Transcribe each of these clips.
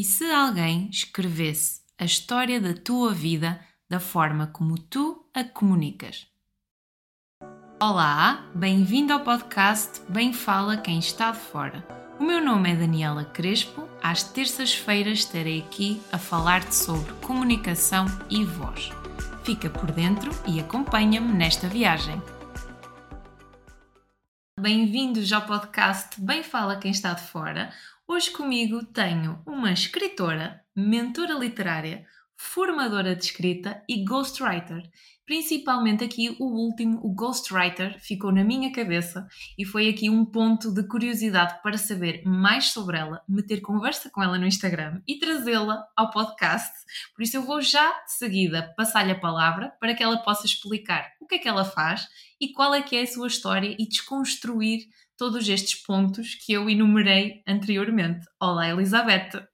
E se alguém escrevesse a história da tua vida da forma como tu a comunicas? Olá, bem-vindo ao podcast Bem Fala Quem Está de Fora. O meu nome é Daniela Crespo. Às terças-feiras estarei aqui a falar-te sobre comunicação e voz. Fica por dentro e acompanha-me nesta viagem. Bem-vindos ao podcast Bem Fala Quem Está de Fora. Hoje comigo tenho uma escritora, mentora literária, formadora de escrita e ghostwriter. Principalmente aqui o último, o ghostwriter, ficou na minha cabeça e foi aqui um ponto de curiosidade para saber mais sobre ela, meter conversa com ela no Instagram e trazê-la ao podcast. Por isso eu vou já de seguida passar-lhe a palavra para que ela possa explicar o que é que ela faz e qual é que é a sua história e desconstruir todos estes pontos que eu enumerei anteriormente. Olá, Elizabeth!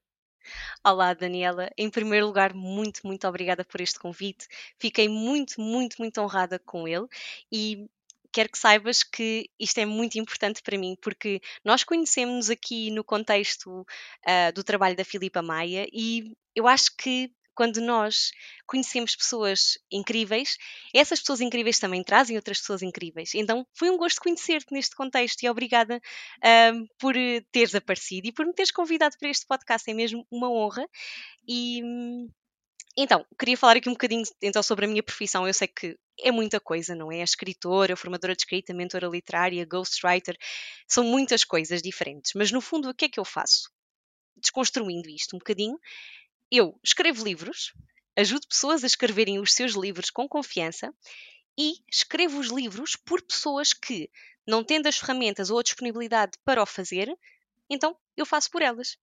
Olá, Daniela. Em primeiro lugar, muito, muito obrigada por este convite. Fiquei muito, muito, muito honrada com ele e quero que saibas que isto é muito importante para mim, porque nós conhecemos aqui no contexto uh, do trabalho da Filipa Maia e eu acho que quando nós conhecemos pessoas incríveis, essas pessoas incríveis também trazem outras pessoas incríveis. Então foi um gosto conhecer-te neste contexto e obrigada um, por eh, teres aparecido e por me teres convidado para este podcast. É mesmo uma honra. E. Então, queria falar aqui um bocadinho então, sobre a minha profissão. Eu sei que é muita coisa, não é? A escritora, formadora de escrita, mentora literária, ghostwriter, são muitas coisas diferentes. Mas no fundo, o que é que eu faço? Desconstruindo isto um bocadinho, eu escrevo livros, ajudo pessoas a escreverem os seus livros com confiança e escrevo os livros por pessoas que, não tendo as ferramentas ou a disponibilidade para o fazer, então eu faço por elas.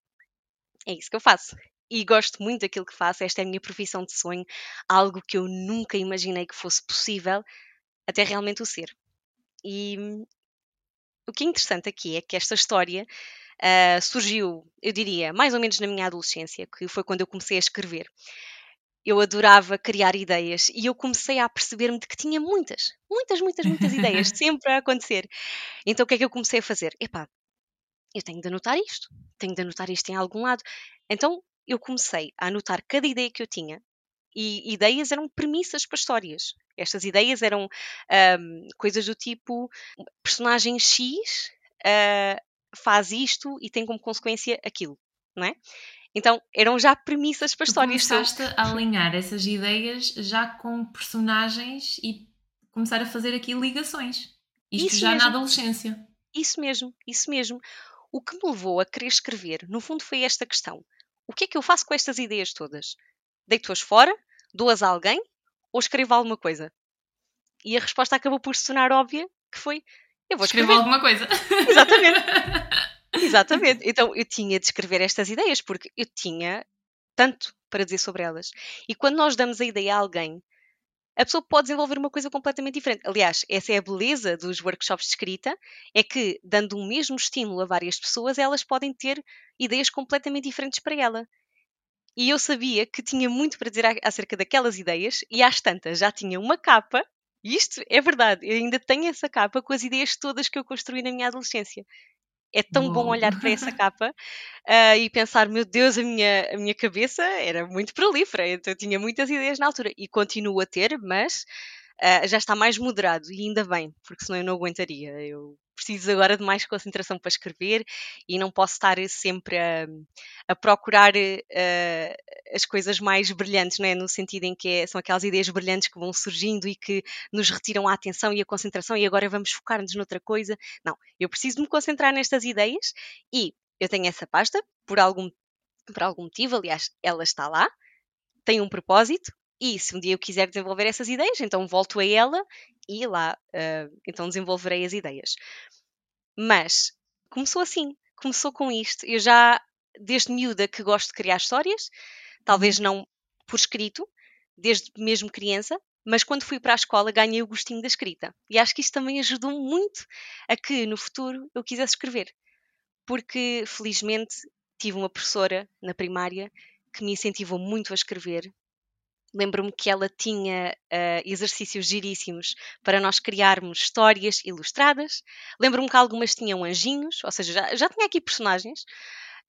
É isso que eu faço. E gosto muito daquilo que faço. Esta é a minha profissão de sonho, algo que eu nunca imaginei que fosse possível, até realmente o ser. E o que é interessante aqui é que esta história uh, surgiu, eu diria, mais ou menos na minha adolescência, que foi quando eu comecei a escrever. Eu adorava criar ideias e eu comecei a perceber-me de que tinha muitas, muitas, muitas, muitas ideias, sempre a acontecer. Então o que é que eu comecei a fazer? Epá, eu tenho de anotar isto, tenho de anotar isto em algum lado. Então eu comecei a anotar cada ideia que eu tinha e ideias eram premissas para histórias. Estas ideias eram um, coisas do tipo personagem X uh, faz isto e tem como consequência aquilo, não é? Então eram já premissas para tu histórias. Começaste a alinhar essas ideias já com personagens e começar a fazer aqui ligações. Isto isso já mesmo. na adolescência. Isso mesmo, isso mesmo. O que me levou a querer escrever, no fundo, foi esta questão: o que é que eu faço com estas ideias todas? Deito-as fora? Dou-as a alguém? Ou escrevo alguma coisa? E a resposta acabou por se tornar óbvia, que foi eu vou escrever. alguma coisa. Exatamente. Exatamente. Então eu tinha de escrever estas ideias porque eu tinha tanto para dizer sobre elas. E quando nós damos a ideia a alguém, a pessoa pode desenvolver uma coisa completamente diferente. Aliás, essa é a beleza dos workshops de escrita, é que dando o mesmo estímulo a várias pessoas, elas podem ter ideias completamente diferentes para ela. E eu sabia que tinha muito para dizer acerca daquelas ideias, e às tantas já tinha uma capa e isto é verdade, eu ainda tenho essa capa com as ideias todas que eu construí na minha adolescência. É tão bom olhar para essa capa uh, e pensar, meu Deus, a minha, a minha cabeça era muito prolífera, então eu tinha muitas ideias na altura e continuo a ter, mas uh, já está mais moderado e ainda bem, porque senão eu não aguentaria. Eu preciso agora de mais concentração para escrever e não posso estar sempre a, a procurar uh, as coisas mais brilhantes, não é? no sentido em que é, são aquelas ideias brilhantes que vão surgindo e que nos retiram a atenção e a concentração e agora vamos focar-nos noutra coisa. Não, eu preciso me concentrar nestas ideias e eu tenho essa pasta por algum, por algum motivo, aliás, ela está lá, tem um propósito, e se um dia eu quiser desenvolver essas ideias, então volto a ela e lá uh, então desenvolverei as ideias. Mas começou assim, começou com isto. Eu já, desde miúda, que gosto de criar histórias, talvez uhum. não por escrito, desde mesmo criança, mas quando fui para a escola ganhei o gostinho da escrita. E acho que isso também ajudou muito a que no futuro eu quisesse escrever. Porque felizmente tive uma professora na primária que me incentivou muito a escrever Lembro-me que ela tinha uh, exercícios giríssimos para nós criarmos histórias ilustradas. Lembro-me que algumas tinham anjinhos, ou seja, já, já tinha aqui personagens.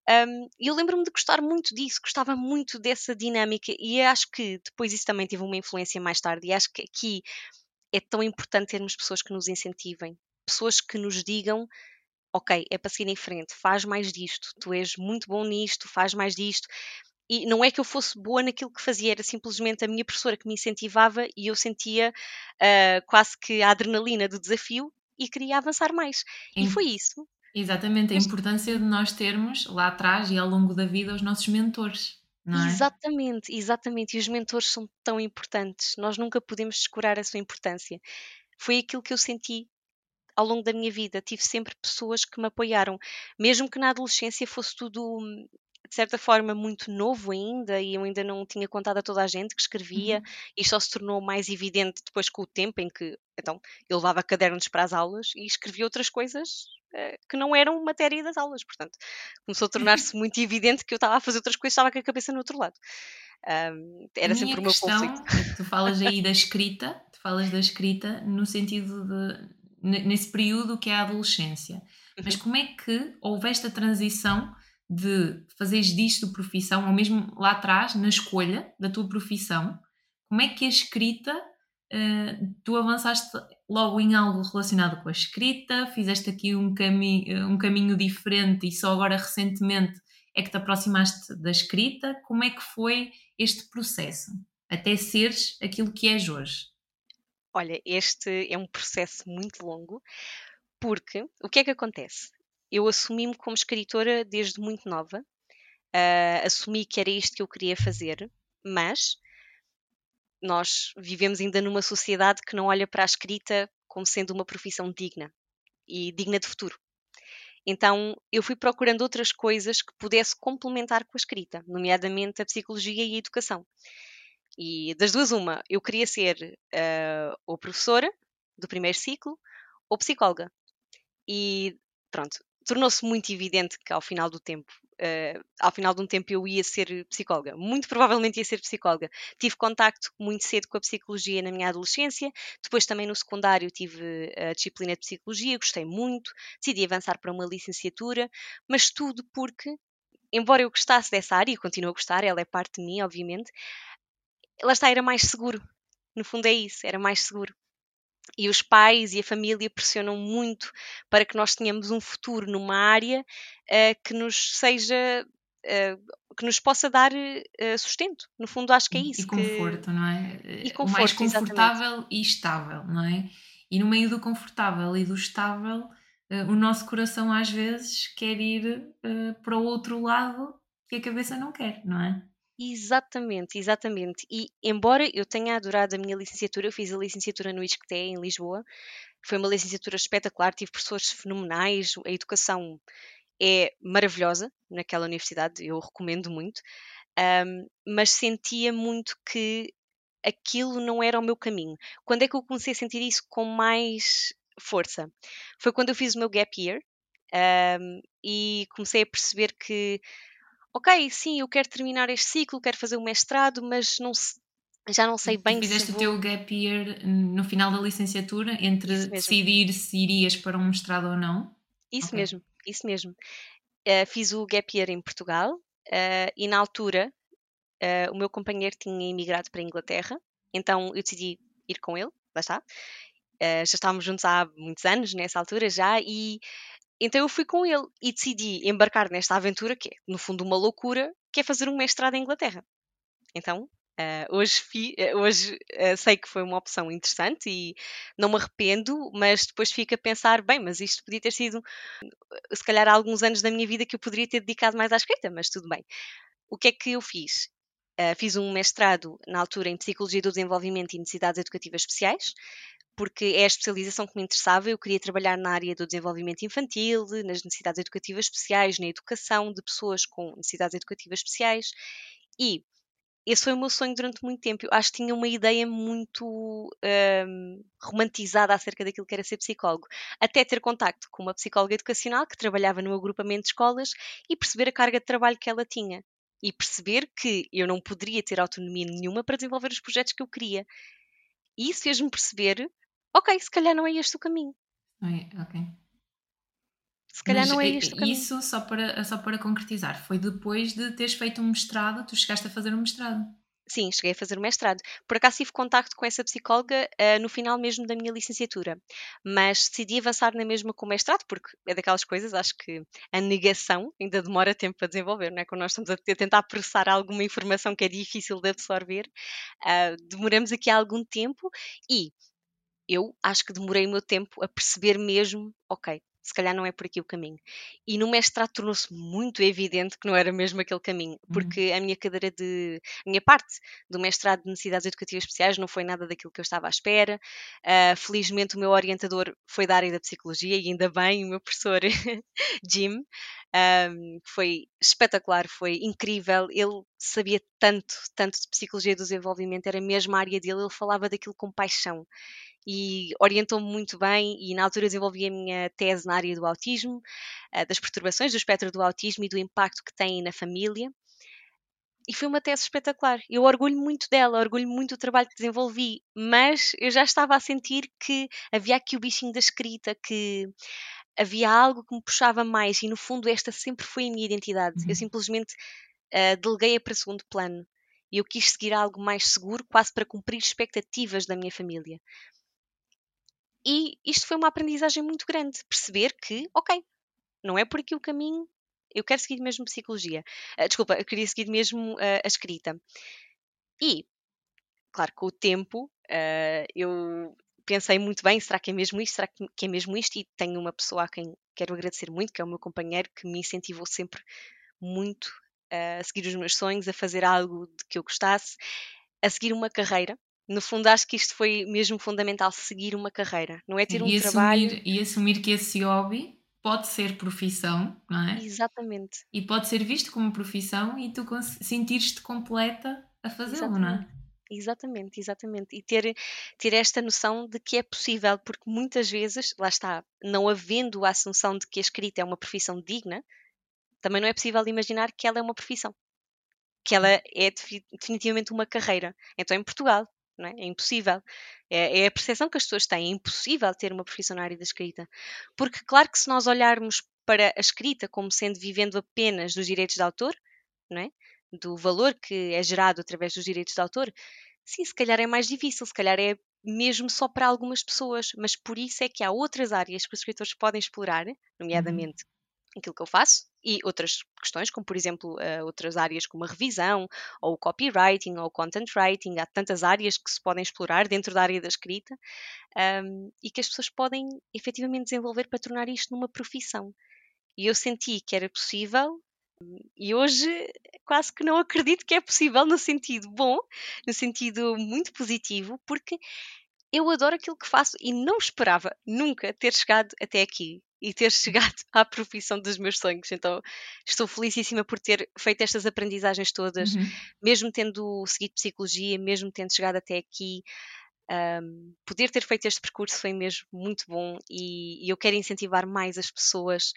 Um, e eu lembro-me de gostar muito disso, gostava muito dessa dinâmica, e acho que depois isso também teve uma influência mais tarde. E acho que aqui é tão importante termos pessoas que nos incentivem, pessoas que nos digam ok, é para seguir em frente, faz mais disto, tu és muito bom nisto, faz mais disto. E não é que eu fosse boa naquilo que fazia, era simplesmente a minha professora que me incentivava e eu sentia uh, quase que a adrenalina do desafio e queria avançar mais. E foi isso. Exatamente, a importância de nós termos lá atrás e ao longo da vida os nossos mentores. É? Exatamente, exatamente. E os mentores são tão importantes. Nós nunca podemos descurar a sua importância. Foi aquilo que eu senti ao longo da minha vida. Tive sempre pessoas que me apoiaram, mesmo que na adolescência fosse tudo de certa forma muito novo ainda e eu ainda não tinha contado a toda a gente que escrevia uhum. e só se tornou mais evidente depois com o tempo em que então eu levava cadernos para as aulas e escrevia outras coisas uh, que não eram matéria das aulas, portanto começou a tornar-se muito evidente que eu estava a fazer outras coisas, estava com a cabeça no outro lado. Um, era a sempre o meu conflito. É tu falas aí da escrita, tu falas da escrita no sentido de nesse período que é a adolescência. Mas uhum. como é que houve esta transição de fazeres disto profissão, ou mesmo lá atrás, na escolha da tua profissão, como é que a escrita, uh, tu avançaste logo em algo relacionado com a escrita, fizeste aqui um, cami um caminho diferente e só agora recentemente é que te aproximaste da escrita, como é que foi este processo, até seres aquilo que és hoje? Olha, este é um processo muito longo, porque o que é que acontece? Eu assumi-me como escritora desde muito nova, uh, assumi que era isto que eu queria fazer, mas nós vivemos ainda numa sociedade que não olha para a escrita como sendo uma profissão digna e digna de futuro. Então eu fui procurando outras coisas que pudesse complementar com a escrita, nomeadamente a psicologia e a educação. E das duas, uma, eu queria ser uh, ou professora do primeiro ciclo ou psicóloga. E pronto, tornou-se muito evidente que ao final do tempo, uh, ao final de um tempo eu ia ser psicóloga. Muito provavelmente ia ser psicóloga. Tive contacto muito cedo com a psicologia na minha adolescência, depois também no secundário tive a disciplina de psicologia, gostei muito, decidi avançar para uma licenciatura, mas tudo porque, embora eu gostasse dessa área, e continuo a gostar, ela é parte de mim, obviamente, lá está, era mais seguro. No fundo é isso, era mais seguro. E os pais e a família pressionam muito para que nós tenhamos um futuro numa área uh, que nos seja Uh, que nos possa dar uh, sustento. No fundo, acho que é isso. E conforto, que... não é? E conforto, o mais confortável exatamente. e estável, não é? E no meio do confortável e do estável, o nosso coração às vezes quer ir para o outro lado que a cabeça não quer, não é? Exatamente, exatamente. E embora eu tenha adorado a minha licenciatura, eu fiz a licenciatura no ISCTE em Lisboa, foi uma licenciatura espetacular, tive professores fenomenais, a educação é maravilhosa naquela universidade, eu recomendo muito, um, mas sentia muito que aquilo não era o meu caminho. Quando é que eu comecei a sentir isso com mais força? Foi quando eu fiz o meu gap year um, e comecei a perceber que ok, sim, eu quero terminar este ciclo, quero fazer o mestrado, mas não já não sei bem fizeste se vou... o teu gap year no final da licenciatura entre decidir se irias para um mestrado ou não? Isso okay. mesmo, isso mesmo. Uh, fiz o gap year em Portugal uh, e na altura uh, o meu companheiro tinha emigrado para a Inglaterra, então eu decidi ir com ele, lá está. já estávamos juntos há muitos anos nessa altura já e então eu fui com ele e decidi embarcar nesta aventura, que é, no fundo, uma loucura, que é fazer um mestrado em Inglaterra. Então, Uh, hoje, fi, uh, hoje uh, sei que foi uma opção interessante e não me arrependo, mas depois fico a pensar: bem, mas isto podia ter sido, se calhar, há alguns anos da minha vida que eu poderia ter dedicado mais à escrita, mas tudo bem. O que é que eu fiz? fiz um mestrado na altura em Psicologia do Desenvolvimento e Necessidades Educativas Especiais, porque é a especialização que me interessava. Eu queria trabalhar na área do desenvolvimento infantil, nas necessidades educativas especiais, na educação de pessoas com necessidades educativas especiais e esse foi o meu sonho durante muito tempo. Eu acho que tinha uma ideia muito um, romantizada acerca daquilo que era ser psicólogo. Até ter contacto com uma psicóloga educacional que trabalhava no agrupamento de escolas e perceber a carga de trabalho que ela tinha. E perceber que eu não poderia ter autonomia nenhuma para desenvolver os projetos que eu queria. E isso fez-me perceber ok, se calhar não é este o caminho. É, ok. se calhar Mas não é eh, este o caminho. isso, só para, só para concretizar, foi depois de teres feito um mestrado, tu chegaste a fazer um mestrado. Sim, cheguei a fazer o mestrado. Por acaso tive contacto com essa psicóloga uh, no final mesmo da minha licenciatura, mas decidi avançar na mesma com o mestrado, porque é daquelas coisas, acho que a negação ainda demora tempo a desenvolver, não é? Quando nós estamos a tentar processar alguma informação que é difícil de absorver, uh, demoramos aqui algum tempo e eu acho que demorei o meu tempo a perceber mesmo, ok, se calhar não é por aqui o caminho. E no mestrado tornou-se muito evidente que não era mesmo aquele caminho, Uhum. porque a minha cadeira de. a minha parte do mestrado de necessidades educativas especiais não foi nada daquilo que eu estava à espera. Uh, felizmente o meu orientador foi da área da psicologia e ainda bem, o meu professor Jim. Um, foi espetacular, foi incrível. Ele sabia tanto, tanto de psicologia do desenvolvimento, era mesmo a área dele, ele falava daquilo com paixão e orientou-me muito bem e na altura desenvolvi a minha tese na área do autismo, eh, das perturbações do espectro do autismo e do impacto que tem na família. E foi uma tese espetacular. Eu orgulho muito dela, orgulho muito do trabalho que desenvolvi, mas eu já estava a sentir que havia aqui o bichinho da escrita, que havia algo que me puxava mais e no fundo esta sempre foi a minha identidade. Uhum. Eu simplesmente uh, deleguei-a para segundo plano. E eu quis seguir algo mais seguro, quase para cumprir expectativas da minha família. E isto foi uma aprendizagem muito grande, perceber que, ok, não é por aqui o caminho, eu quero seguir mesmo psicologia. Uh, desculpa, eu queria seguir mesmo uh, a escrita. E, claro, com o tempo, uh, eu pensei muito bem, será que é mesmo isto? Será que é mesmo isto? E tenho uma pessoa a quem quero agradecer muito, que é o meu companheiro, que me incentivou sempre muito a seguir os meus sonhos, a fazer algo de que eu gostasse, a seguir uma carreira no fundo acho que isto foi mesmo fundamental seguir uma carreira, não é ter um e trabalho. Assumir, e assumir que esse hobby pode ser profissão, não é? Exatamente. E pode ser visto como profissão e tu sentires-te completa a fazê-lo, não é? Exatamente, exatamente. E ter, ter esta noção de que é possível, porque muitas vezes, lá está, não havendo a assunção de que a escrita é uma profissão digna, também não é possível imaginar que ela é uma profissão. Que ela é definitivamente uma carreira. Então, em Portugal, é? é? impossível. É, é, a percepção que as pessoas têm. É impossível ter uma profissão na área da escrita. Porque, claro que se nós olharmos para a escrita como sendo vivendo apenas dos direitos de autor, não é? do valor que é gerado através dos direitos de autor, sim, se calhar é mais difícil, se calhar é mesmo só para algumas pessoas, mas por isso é que há outras áreas que os escritores podem explorar, nomeadamente aquilo que eu faço e outras questões, como por exemplo uh, outras áreas como a revisão, ou o copywriting, ou o content writing, há tantas áreas que se podem explorar dentro da área da escrita um, e que as pessoas podem efetivamente desenvolver para tornar isto numa profissão. E eu senti que era possível e hoje quase que não acredito que é possível no sentido bom, no sentido muito positivo, porque eu adoro aquilo que faço e não esperava nunca ter chegado até aqui e ter chegado à profissão dos meus sonhos. Então estou felicíssima por ter feito estas aprendizagens todas, uhum. mesmo tendo seguido psicologia, mesmo tendo chegado até aqui. Um, poder ter feito este percurso foi mesmo muito bom e, e eu quero incentivar mais as pessoas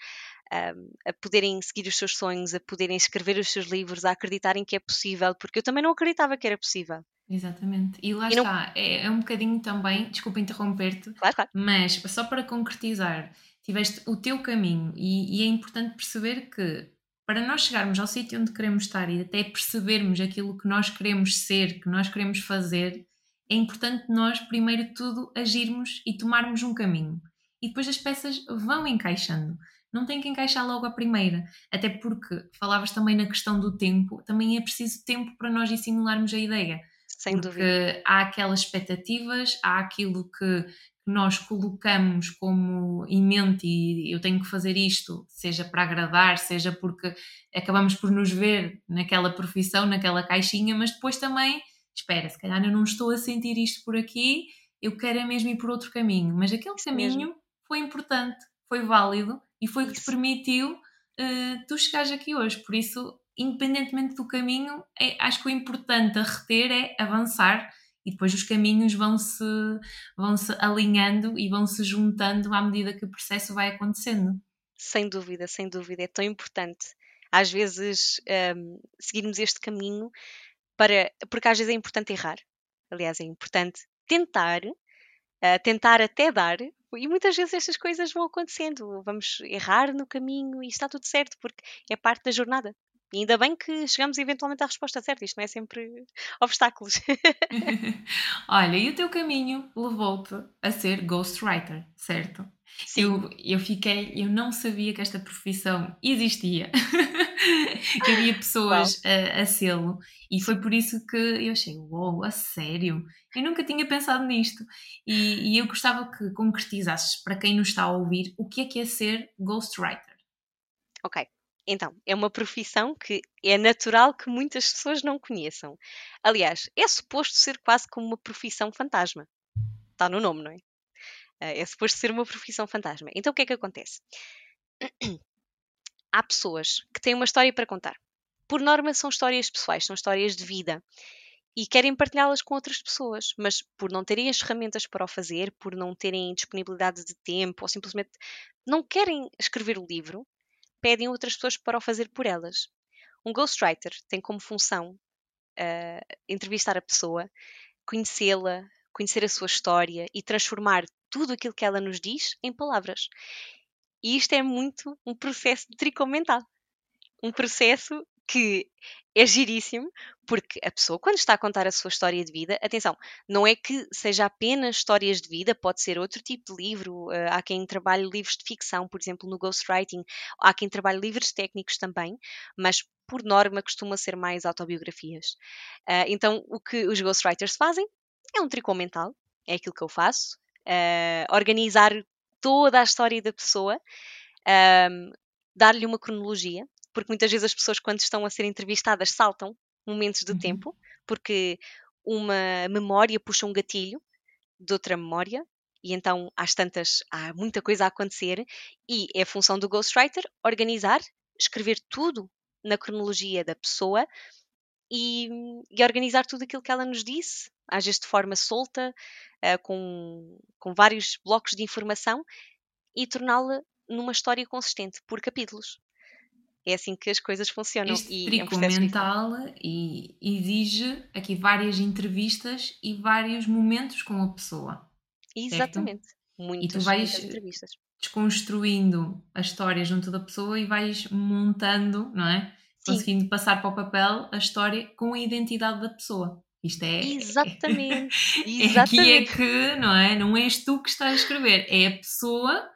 um, a poderem seguir os seus sonhos, a poderem escrever os seus livros, a acreditarem que é possível, porque eu também não acreditava que era possível. Exatamente. E lá E não- está, é, é um bocadinho também, desculpa interromper-te, Claro, claro. mas só para concretizar, tiveste o teu caminho e, e é importante perceber que para nós chegarmos ao sítio onde queremos estar e até percebermos aquilo que nós queremos ser, que nós queremos fazer, é importante nós, primeiro de tudo, agirmos e tomarmos um caminho. E depois as peças vão encaixando. Não tem que encaixar logo a primeira. Até porque falavas também na questão do tempo, também é preciso tempo para nós dissimularmos a ideia Sem porque dúvida. há aquelas expectativas, há aquilo que nós colocamos como em mente e eu tenho que fazer isto, seja para agradar, seja porque acabamos por nos ver naquela profissão, naquela caixinha, mas depois também, espera, se calhar eu não estou a sentir isto por aqui, eu quero é mesmo ir por outro caminho, mas aquele Isso caminho mesmo. foi importante, foi válido e foi o que te permitiu eh, tu chegares aqui hoje, por isso independentemente do caminho, é- acho que o importante a reter é avançar e depois os caminhos vão-se vão -se alinhando e vão-se juntando à medida que o processo vai acontecendo. Sem dúvida, sem dúvida, é tão importante. Às vezes hum, seguirmos este caminho para. Porque às vezes é importante errar. Aliás, é importante tentar, ah, tentar até dar, E muitas vezes estas coisas vão acontecendo, vamos errar no caminho e está tudo certo, porque é parte da jornada. E ainda bem que chegamos eventualmente à resposta certa, isto não é sempre obstáculos. Olha, e o teu caminho levou-te a ser ghostwriter, certo? Sim. Eu, eu fiquei, eu não sabia que esta profissão existia, que havia pessoas a, a sê-lo, e foi por isso que eu achei, uou, wow, a sério? Eu nunca tinha pensado nisto. E, e eu gostava que concretizasses para quem nos está a ouvir o que é que é ser ghostwriter. Ok. Então, é uma profissão que é natural que muitas pessoas não conheçam. Aliás, é suposto ser quase como uma profissão fantasma. Está no nome, não é? Eh, é suposto ser uma profissão fantasma. Então, o que é que acontece? Há pessoas que têm uma história para contar. Por norma, são histórias pessoais, são histórias de vida e querem partilhá-las com outras pessoas, mas por não terem as ferramentas para o fazer, por não terem disponibilidade de tempo ou simplesmente não querem escrever o livro, pedem outras pessoas para o fazer por elas. Um ghostwriter tem como função uh, entrevistar a pessoa, conhecê-la, conhecer a sua história e transformar tudo aquilo que ela nos diz em palavras. E isto é muito um processo de tricô mental. Um processo que é giríssimo, porque a pessoa, quando está a contar a sua história de vida, atenção, não é que seja apenas histórias de vida, pode ser outro tipo de livro. Uh, há quem trabalhe livros de ficção, por exemplo, no ghostwriting, há quem trabalhe livros técnicos também, mas por norma costuma ser mais autobiografias. Uh, então, o que os ghostwriters fazem é um tricô mental, é aquilo que eu faço, uh, organizar toda a história da pessoa, dar-lhe uma cronologia, porque muitas vezes as pessoas, quando estão a ser entrevistadas, saltam momentos do uhum. tempo, porque uma memória puxa um gatilho de outra memória, e então às tantas há muita coisa a acontecer, e é a função do ghostwriter organizar, escrever tudo na cronologia da pessoa e, e organizar tudo aquilo que ela nos disse, às vezes de forma solta, uh, com, com vários blocos de informação, e torná-la numa história consistente, por capítulos é assim que as coisas funcionam. Este e trico é um mental e exige aqui várias entrevistas e vários momentos com a pessoa. Exatamente. Certo? Muitas, e tu vais entrevistas. desconstruindo a história junto da pessoa e vais montando, não é? Sim. Conseguindo passar para o papel a história com a identidade da pessoa. Isto é. Exatamente. é, Aqui é que, não é? Não és tu que estás a escrever, é a pessoa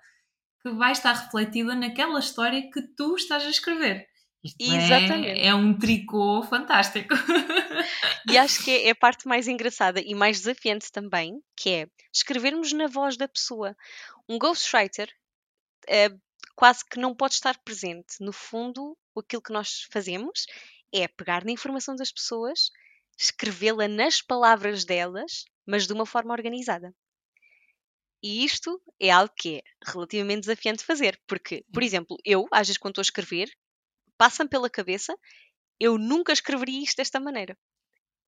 que vai estar refletida naquela história que tu estás a escrever. Isto é, Exatamente. É, é um tricô fantástico. E acho que é, a parte mais engraçada e mais desafiante também, que é escrevermos na voz da pessoa. Um ghostwriter é, quase que não pode estar presente. No fundo, aquilo que nós fazemos é pegar na informação das pessoas, escrevê-la nas palavras delas, mas de uma forma organizada. E isto é algo que é relativamente desafiante de fazer, porque, por exemplo, eu, às vezes, quando estou a escrever, passa-me pela cabeça, eu nunca escreveria isto desta maneira.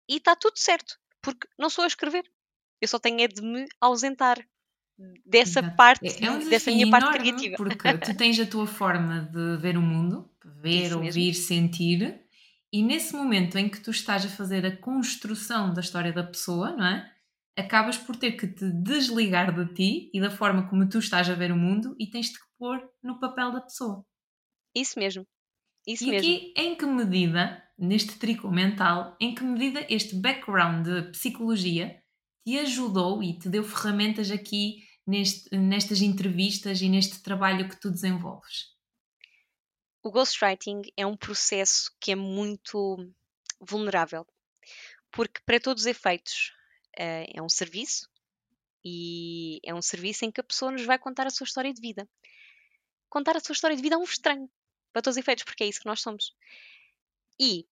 E está tudo certo, porque não sou a escrever. Eu só tenho é de me ausentar dessa Exato. parte, é, é um dessa minha parte criativa. Porque tu tens a tua forma de ver o mundo, ver, Isso ouvir, mesmo. sentir, e nesse momento em que tu estás a fazer a construção da história da pessoa, não é? Acabas por ter que te desligar de ti e da forma como tu estás a ver o mundo e tens de pôr no papel da pessoa. Isso mesmo. Isso e mesmo. aqui, em que medida, neste tricô mental, em que medida este background de psicologia te ajudou e te deu ferramentas aqui neste, nestas entrevistas e neste trabalho que tu desenvolves? O ghostwriting é um processo que é muito vulnerável, porque para todos os efeitos, uh, é um serviço e é um serviço em que a pessoa nos vai contar a sua história de vida. Contar a sua história de vida é um estranho, para todos os efeitos, porque é isso que nós somos. E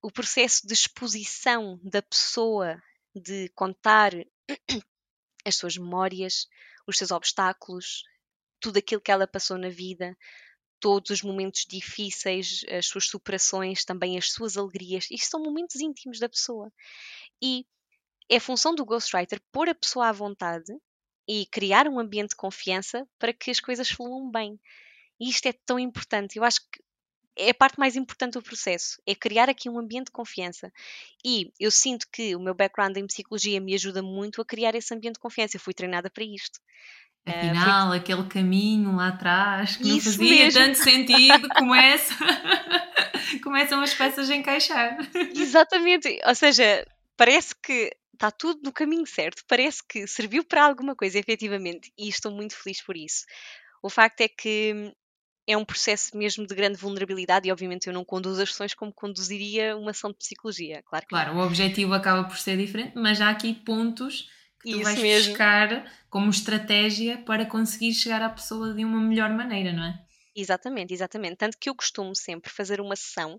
o processo de exposição da pessoa, de contar as suas memórias, os seus obstáculos, tudo aquilo que ela passou na vida, todos os momentos difíceis, as suas superações, também as suas alegrias. Isto são momentos íntimos da pessoa. E é função do ghostwriter pôr a pessoa à vontade e criar um ambiente de confiança para que as coisas fluam bem. E isto é tão importante. Eu acho que é a parte mais importante do processo, é criar aqui um ambiente de confiança. E eu sinto que o meu background em psicologia me ajuda muito a criar esse ambiente de confiança. Eu fui treinada para isto. Afinal, uh, aquele caminho lá atrás que Isso não fazia mesmo. tanto sentido começa... começam as peças a encaixar. Exatamente, ou seja, parece que está tudo no caminho certo, parece que serviu para alguma coisa, efetivamente, e estou muito feliz por isso. O facto é que é um processo mesmo de grande vulnerabilidade e obviamente eu não conduzo as sessões como conduziria uma ação de psicologia, claro Claro, o objetivo acaba por ser diferente, mas há aqui pontos que tu Isso vais mesmo. buscar como estratégia para conseguir chegar à pessoa de uma melhor maneira, não é? Exatamente, exatamente. Tanto que eu costumo sempre fazer uma sessão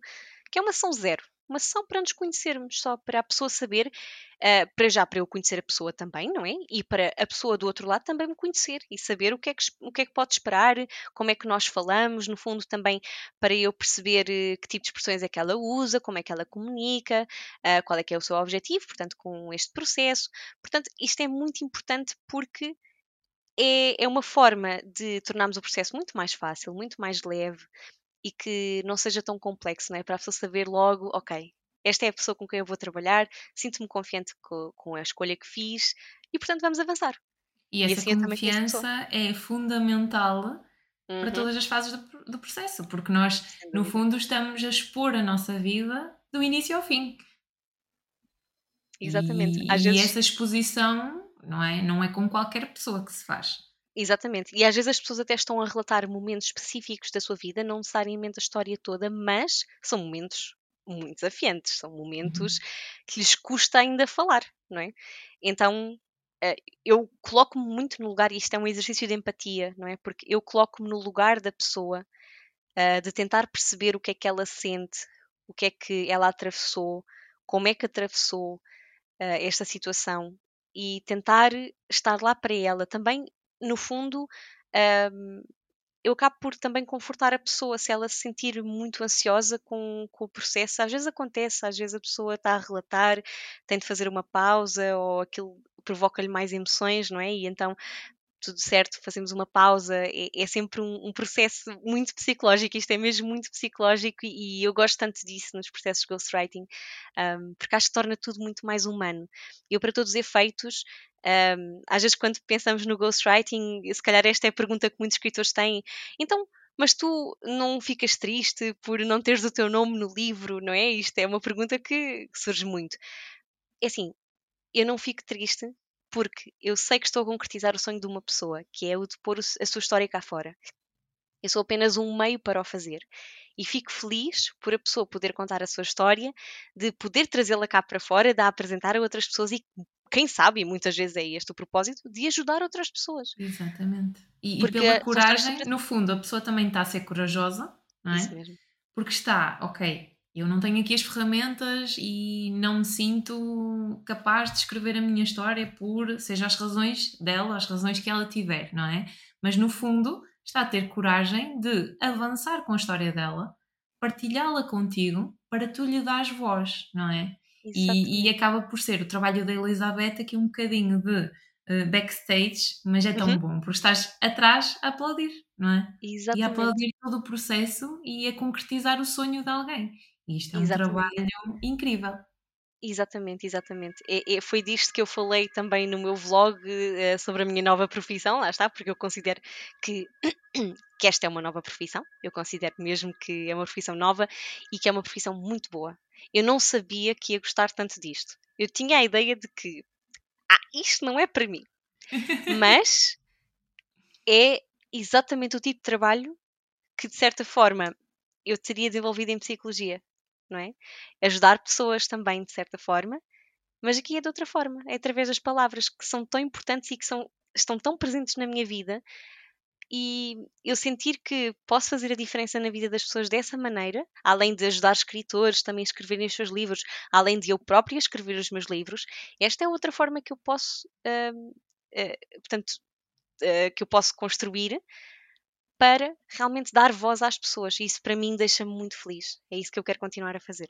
que é uma sessão zero uma sessão para nos conhecermos, só para a pessoa saber, uh, para já para eu conhecer a pessoa também, não é? E para a pessoa do outro lado também me conhecer e saber o que é que, o que, é que pode esperar, como é que nós falamos, no fundo também para eu perceber uh, que tipo de expressões é que ela usa, como é que ela comunica, uh, qual é que é o seu objetivo, portanto, com este processo. Portanto, isto é muito importante porque é, é uma forma de tornarmos o processo muito mais fácil, muito mais leve e que não seja tão complexo, não é? Para a pessoa saber logo, ok, esta é a pessoa com quem eu vou trabalhar, sinto-me confiante com, com, a escolha que fiz e, portanto, vamos avançar. E, essa assim confiança é fundamental uhum. para todas as fases do, do processo, porque nós, no fundo, estamos a expor a nossa vida do início ao fim. Exatamente. E, vezes... e essa exposição não é, não é com qualquer pessoa que se faz. Exatamente. E às vezes as pessoas até estão a relatar momentos específicos da sua vida, não necessariamente a história toda, mas são momentos muito desafiantes, são momentos uhum. que lhes custa ainda falar, não é? Então eh, eu coloco-me muito no lugar, e isto é um exercício de empatia, não é? Porque eu coloco-me no lugar da pessoa, uh, de tentar perceber o que é que ela sente, o que é que ela atravessou, como é que atravessou uh, esta situação e tentar estar lá para ela. Também no fundo, um, eu acabo por também confortar a pessoa se ela se sentir muito ansiosa com, com o processo. Às vezes acontece, às vezes a pessoa está a relatar, tem de fazer uma pausa ou aquilo provoca-lhe mais emoções, não é? E então tudo certo, fazemos uma pausa, é, é sempre um, um, processo muito psicológico, isto é mesmo muito psicológico e, e eu gosto tanto disso nos processos de ghostwriting, um, porque acho que torna tudo muito mais humano. Eu, para todos os efeitos, um, às vezes quando pensamos no ghostwriting, se calhar esta é a pergunta que muitos escritores têm, então mas tu não ficas triste por não teres o teu nome no livro, não é? Isto é uma pergunta que surge muito. É assim, eu não fico triste porque eu sei que estou a concretizar o sonho de uma pessoa, que é o de pôr a sua história cá fora. Eu sou apenas um meio para o fazer. E fico feliz por a pessoa poder contar a sua história, de poder trazê-la cá para fora, de a apresentar a outras pessoas e quem sabe, muitas vezes é este o propósito, de ajudar outras pessoas. Exatamente. E, e pela coragem, no fundo, a pessoa também está a ser corajosa, não é? Isso mesmo. Porque está, ok, eu não tenho aqui as ferramentas e não me sinto capaz de escrever a minha história por, seja as razões dela, as razões que ela tiver, não é? Mas no fundo está a ter coragem de avançar com a história dela, partilhá-la contigo para tu lhe dares voz, não é? E, e, acaba por ser o trabalho da Elizabeth aqui um bocadinho de uh, backstage, mas é tão uhum. bom, porque estás atrás a aplaudir, não é? Exatamente. E a aplaudir todo o processo e a concretizar o sonho de alguém. E isto é um Exatamente. trabalho incrível. Exatamente, exatamente. É, é, foi disto que eu falei também no meu vlog é, sobre a minha nova profissão, lá está, porque eu considero que, que esta é uma nova profissão, eu considero mesmo que é uma profissão nova e que é uma profissão muito boa. Eu não sabia que ia gostar tanto disto. Eu tinha a ideia de que, ah, isto não é para mim. Mas é exatamente o tipo de trabalho que, de certa forma, eu teria desenvolvido em psicologia não é? Ajudar pessoas também, de certa forma, mas aqui é de outra forma, é através das palavras que são tão importantes e que são, estão tão presentes na minha vida e eu sentir que posso fazer a diferença na vida das pessoas dessa maneira, além de ajudar escritores também a escreverem os seus livros, além de eu própria escrever os meus livros, esta é outra forma que eu posso, uh, uh, portanto, uh, que eu posso construir para realmente dar voz às pessoas. E isso para mim deixa-me muito feliz. É isso que eu quero continuar a fazer.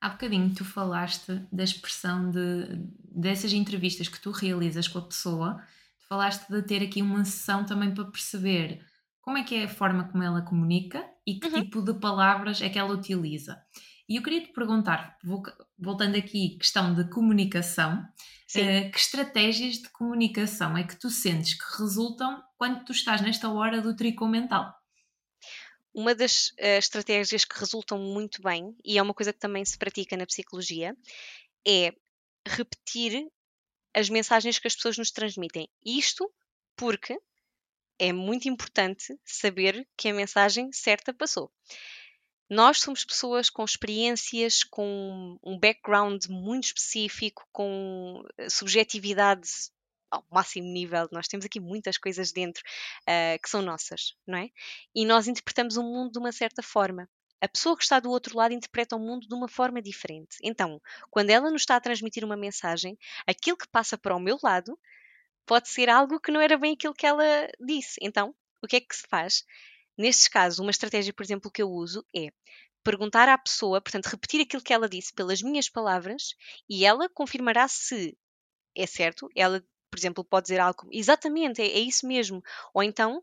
Há bocadinho tu falaste da expressão de, dessas entrevistas que tu realizas com a pessoa, tu falaste de ter aqui uma sessão também para perceber como é que é a forma como ela comunica e que uhum. tipo de palavras é que ela utiliza. E eu queria te perguntar, voltando aqui, questão de comunicação, uh, que estratégias de comunicação é que tu sentes que resultam quando tu estás nesta hora do tricô mental? Uma das uh, estratégias que resultam muito bem, e é uma coisa que também se pratica na psicologia, é repetir as mensagens que as pessoas nos transmitem. Isto porque é muito importante saber que a mensagem certa passou. Nós somos pessoas com experiências, com um background muito específico, com eh, subjetividade ao máximo nível. Nós temos aqui muitas coisas dentro uh, que são nossas, não é? E nós interpretamos o mundo de uma certa forma. A pessoa que está do outro lado interpreta o mundo de uma forma diferente. Então, quando ela nos está a transmitir uma mensagem, aquilo que passa para o meu lado pode ser algo que não era bem aquilo que ela disse. Então, o que é que se faz? Nestes casos, uma estratégia, por exemplo, que eu uso é perguntar à pessoa, portanto, repetir aquilo que ela disse pelas minhas palavras e ela confirmará se é certo. Ela, por exemplo, pode dizer algo como exatamente, é, é isso mesmo. Ou então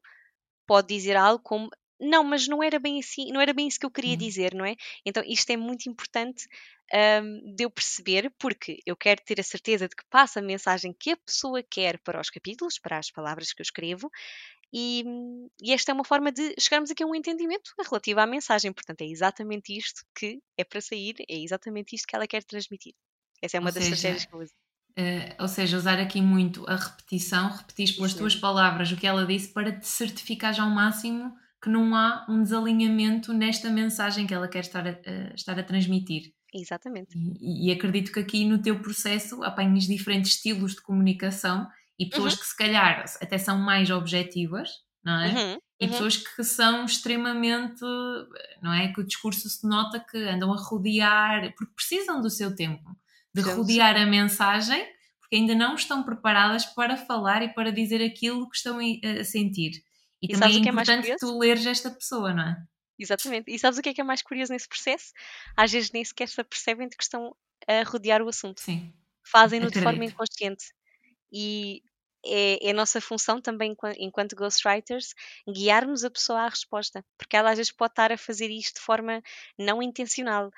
pode dizer algo como não, mas não era bem assim, não era bem isso que eu queria uhum. dizer, não é? Então isto é muito importante um, de eu perceber, porque eu quero ter a certeza de que passa a mensagem que a pessoa quer para os capítulos, para as palavras que eu escrevo, e, e, esta é uma forma de chegarmos aqui a um entendimento relativo à mensagem. Portanto, é exatamente isto que é para sair, é exatamente isto que ela quer transmitir. Essa é uma ou das seja, estratégias que eu uso. Uh, ou seja, usar aqui muito a repetição, repetir pelas tuas palavras o que ela disse para te certificar ao máximo que não há um desalinhamento nesta mensagem que ela quer estar a, estar a transmitir. Exatamente. E, e, acredito que aqui no teu processo apanhes diferentes estilos de comunicação e pessoas uhum. que se calhar até são mais objetivas, não é? Uhum. E uhum. pessoas que são extremamente, não é? Que o discurso se nota que andam a rodear, porque precisam do seu tempo, de Sim. rodear a mensagem, porque ainda não estão preparadas para falar e para dizer aquilo que estão a sentir. E, e também é, é importante é tu leres esta pessoa, não é? Exatamente. E sabes o que é que é mais curioso nesse processo? Às vezes nem sequer se apercebem de que estão a rodear o assunto. Sim. Fazem-no de forma inconsciente. E é, é, a nossa função também, enquanto ghostwriters, guiarmos a pessoa à resposta. Porque ela às vezes pode estar a fazer isto de forma não intencional.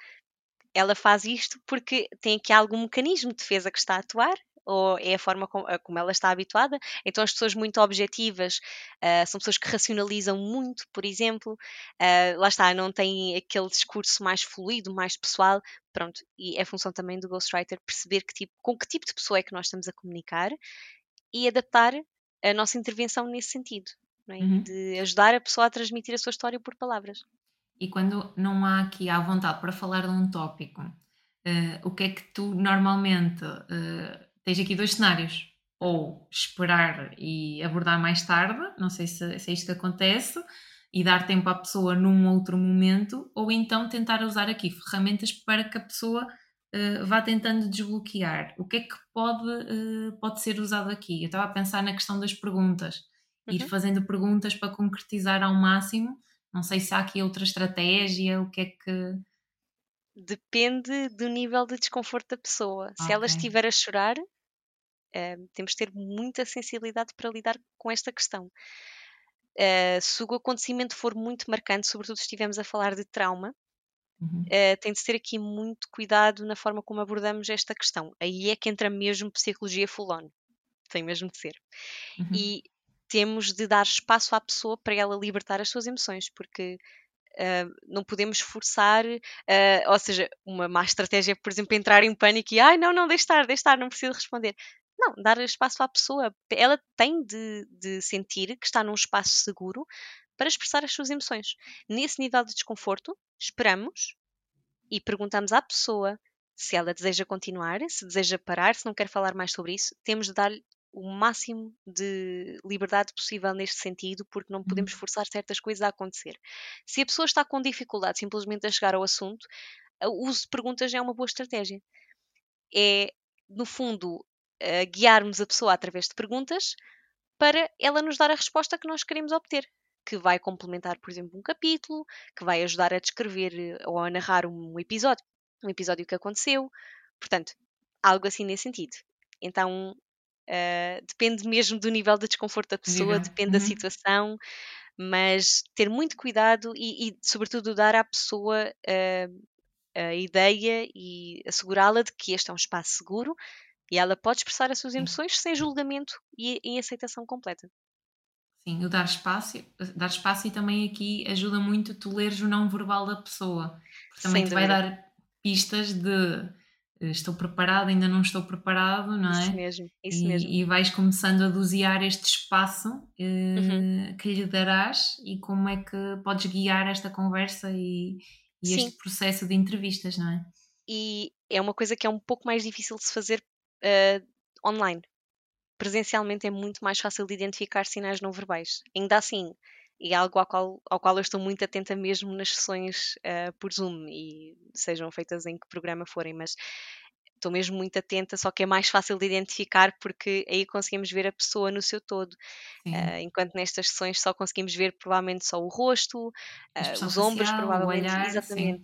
Ela faz isto porque tem aqui algum mecanismo de defesa que está a atuar, ou é a forma como, como ela está habituada. Então, as pessoas muito objetivas uh, são pessoas que racionalizam muito, por exemplo. Uh, lá está, não têm aquele discurso mais fluido, mais pessoal. Pronto, e é função também do ghostwriter perceber que tipo, com que tipo de pessoa é que nós estamos a comunicar e adaptar a nossa intervenção nesse sentido, é? uhum. de ajudar a pessoa a transmitir a sua história por palavras. E quando não há aqui à vontade para falar de um tópico, uh, o que é que tu normalmente uh, tens aqui dois cenários? Ou esperar e abordar mais tarde, não sei se, se é isto que acontece, e dar tempo à pessoa num outro momento, ou então tentar usar aqui ferramentas para que a pessoa uh, vá tentando desbloquear. O que é que pode, uh, pode ser usado aqui? Eu estava a pensar na questão das perguntas, uhum. ir fazendo perguntas para concretizar ao máximo. Não sei se há aqui outra estratégia, o que é que. Depende do nível de desconforto da pessoa. Okay. Se ela estiver a chorar, uh, temos de ter muita sensibilidade para lidar com esta questão. Uh, se o acontecimento for muito marcante, sobretudo se estivermos a falar de trauma, Uhum. Uh, tem de ter aqui muito cuidado na forma como abordamos esta questão. Aí é que entra mesmo psicologia full on. Tem mesmo de ser. Uhum. E temos de dar espaço à pessoa para ela libertar as suas emoções, porque Uh, não podemos forçar, uh, ou seja, uma má estratégia por exemplo, entrar em pânico e ai, não, não, deixe estar, deixe estar, não preciso responder. Não, dar espaço à pessoa. Ela tem de, de sentir que está num espaço seguro para expressar as suas emoções. Nesse nível de desconforto, esperamos e perguntamos à pessoa se ela deseja continuar, se deseja parar, se não quer falar mais sobre isso. Temos de dar-lhe o máximo de liberdade possível neste sentido, porque não podemos uhum. forçar certas coisas a acontecer. Se a pessoa está com dificuldade simplesmente a chegar ao assunto, o uso de perguntas é uma boa estratégia. É, no fundo, guiarmos a pessoa através de perguntas para ela nos dar a resposta que nós queremos obter que vai complementar, por exemplo, um capítulo, que vai ajudar a descrever eh, ou a narrar um episódio, um episódio que aconteceu. Portanto, algo assim nesse sentido. Então, uh, depende mesmo do nível de desconforto da pessoa, depende uhum. da situação, mas ter muito cuidado e, e sobretudo, dar à pessoa uh, a ideia e assegurá-la de que este é um espaço seguro e ela pode expressar as suas Sim. emoções sem julgamento e em aceitação completa. Sim, o dar espaço, dar espaço e também aqui ajuda muito tu leres o não verbal da pessoa, porque também te vai dar pistas de eh, estou preparado, ainda não estou preparado, não Isso é? mesmo, isso mesmo. E, e vais começando a dosear este espaço Uhum. eh, que lhe darás e como é que podes guiar esta conversa e, e este processo de entrevistas, não é? e é uma coisa que é um pouco mais difícil de se fazer eh, online. Presencialmente é muito mais fácil de identificar sinais não verbais. Ainda assim, e é algo ao qual, ao qual eu estou muito atenta mesmo nas sessões eh, por Zoom e sejam feitas em que programa forem, mas estou mesmo muito atenta, só que é mais fácil de identificar porque aí conseguimos ver a pessoa no seu todo. Eh, enquanto nestas sessões só conseguimos ver provavelmente só o rosto, expressão os ombros, facial, o provavelmente. olhar, sim,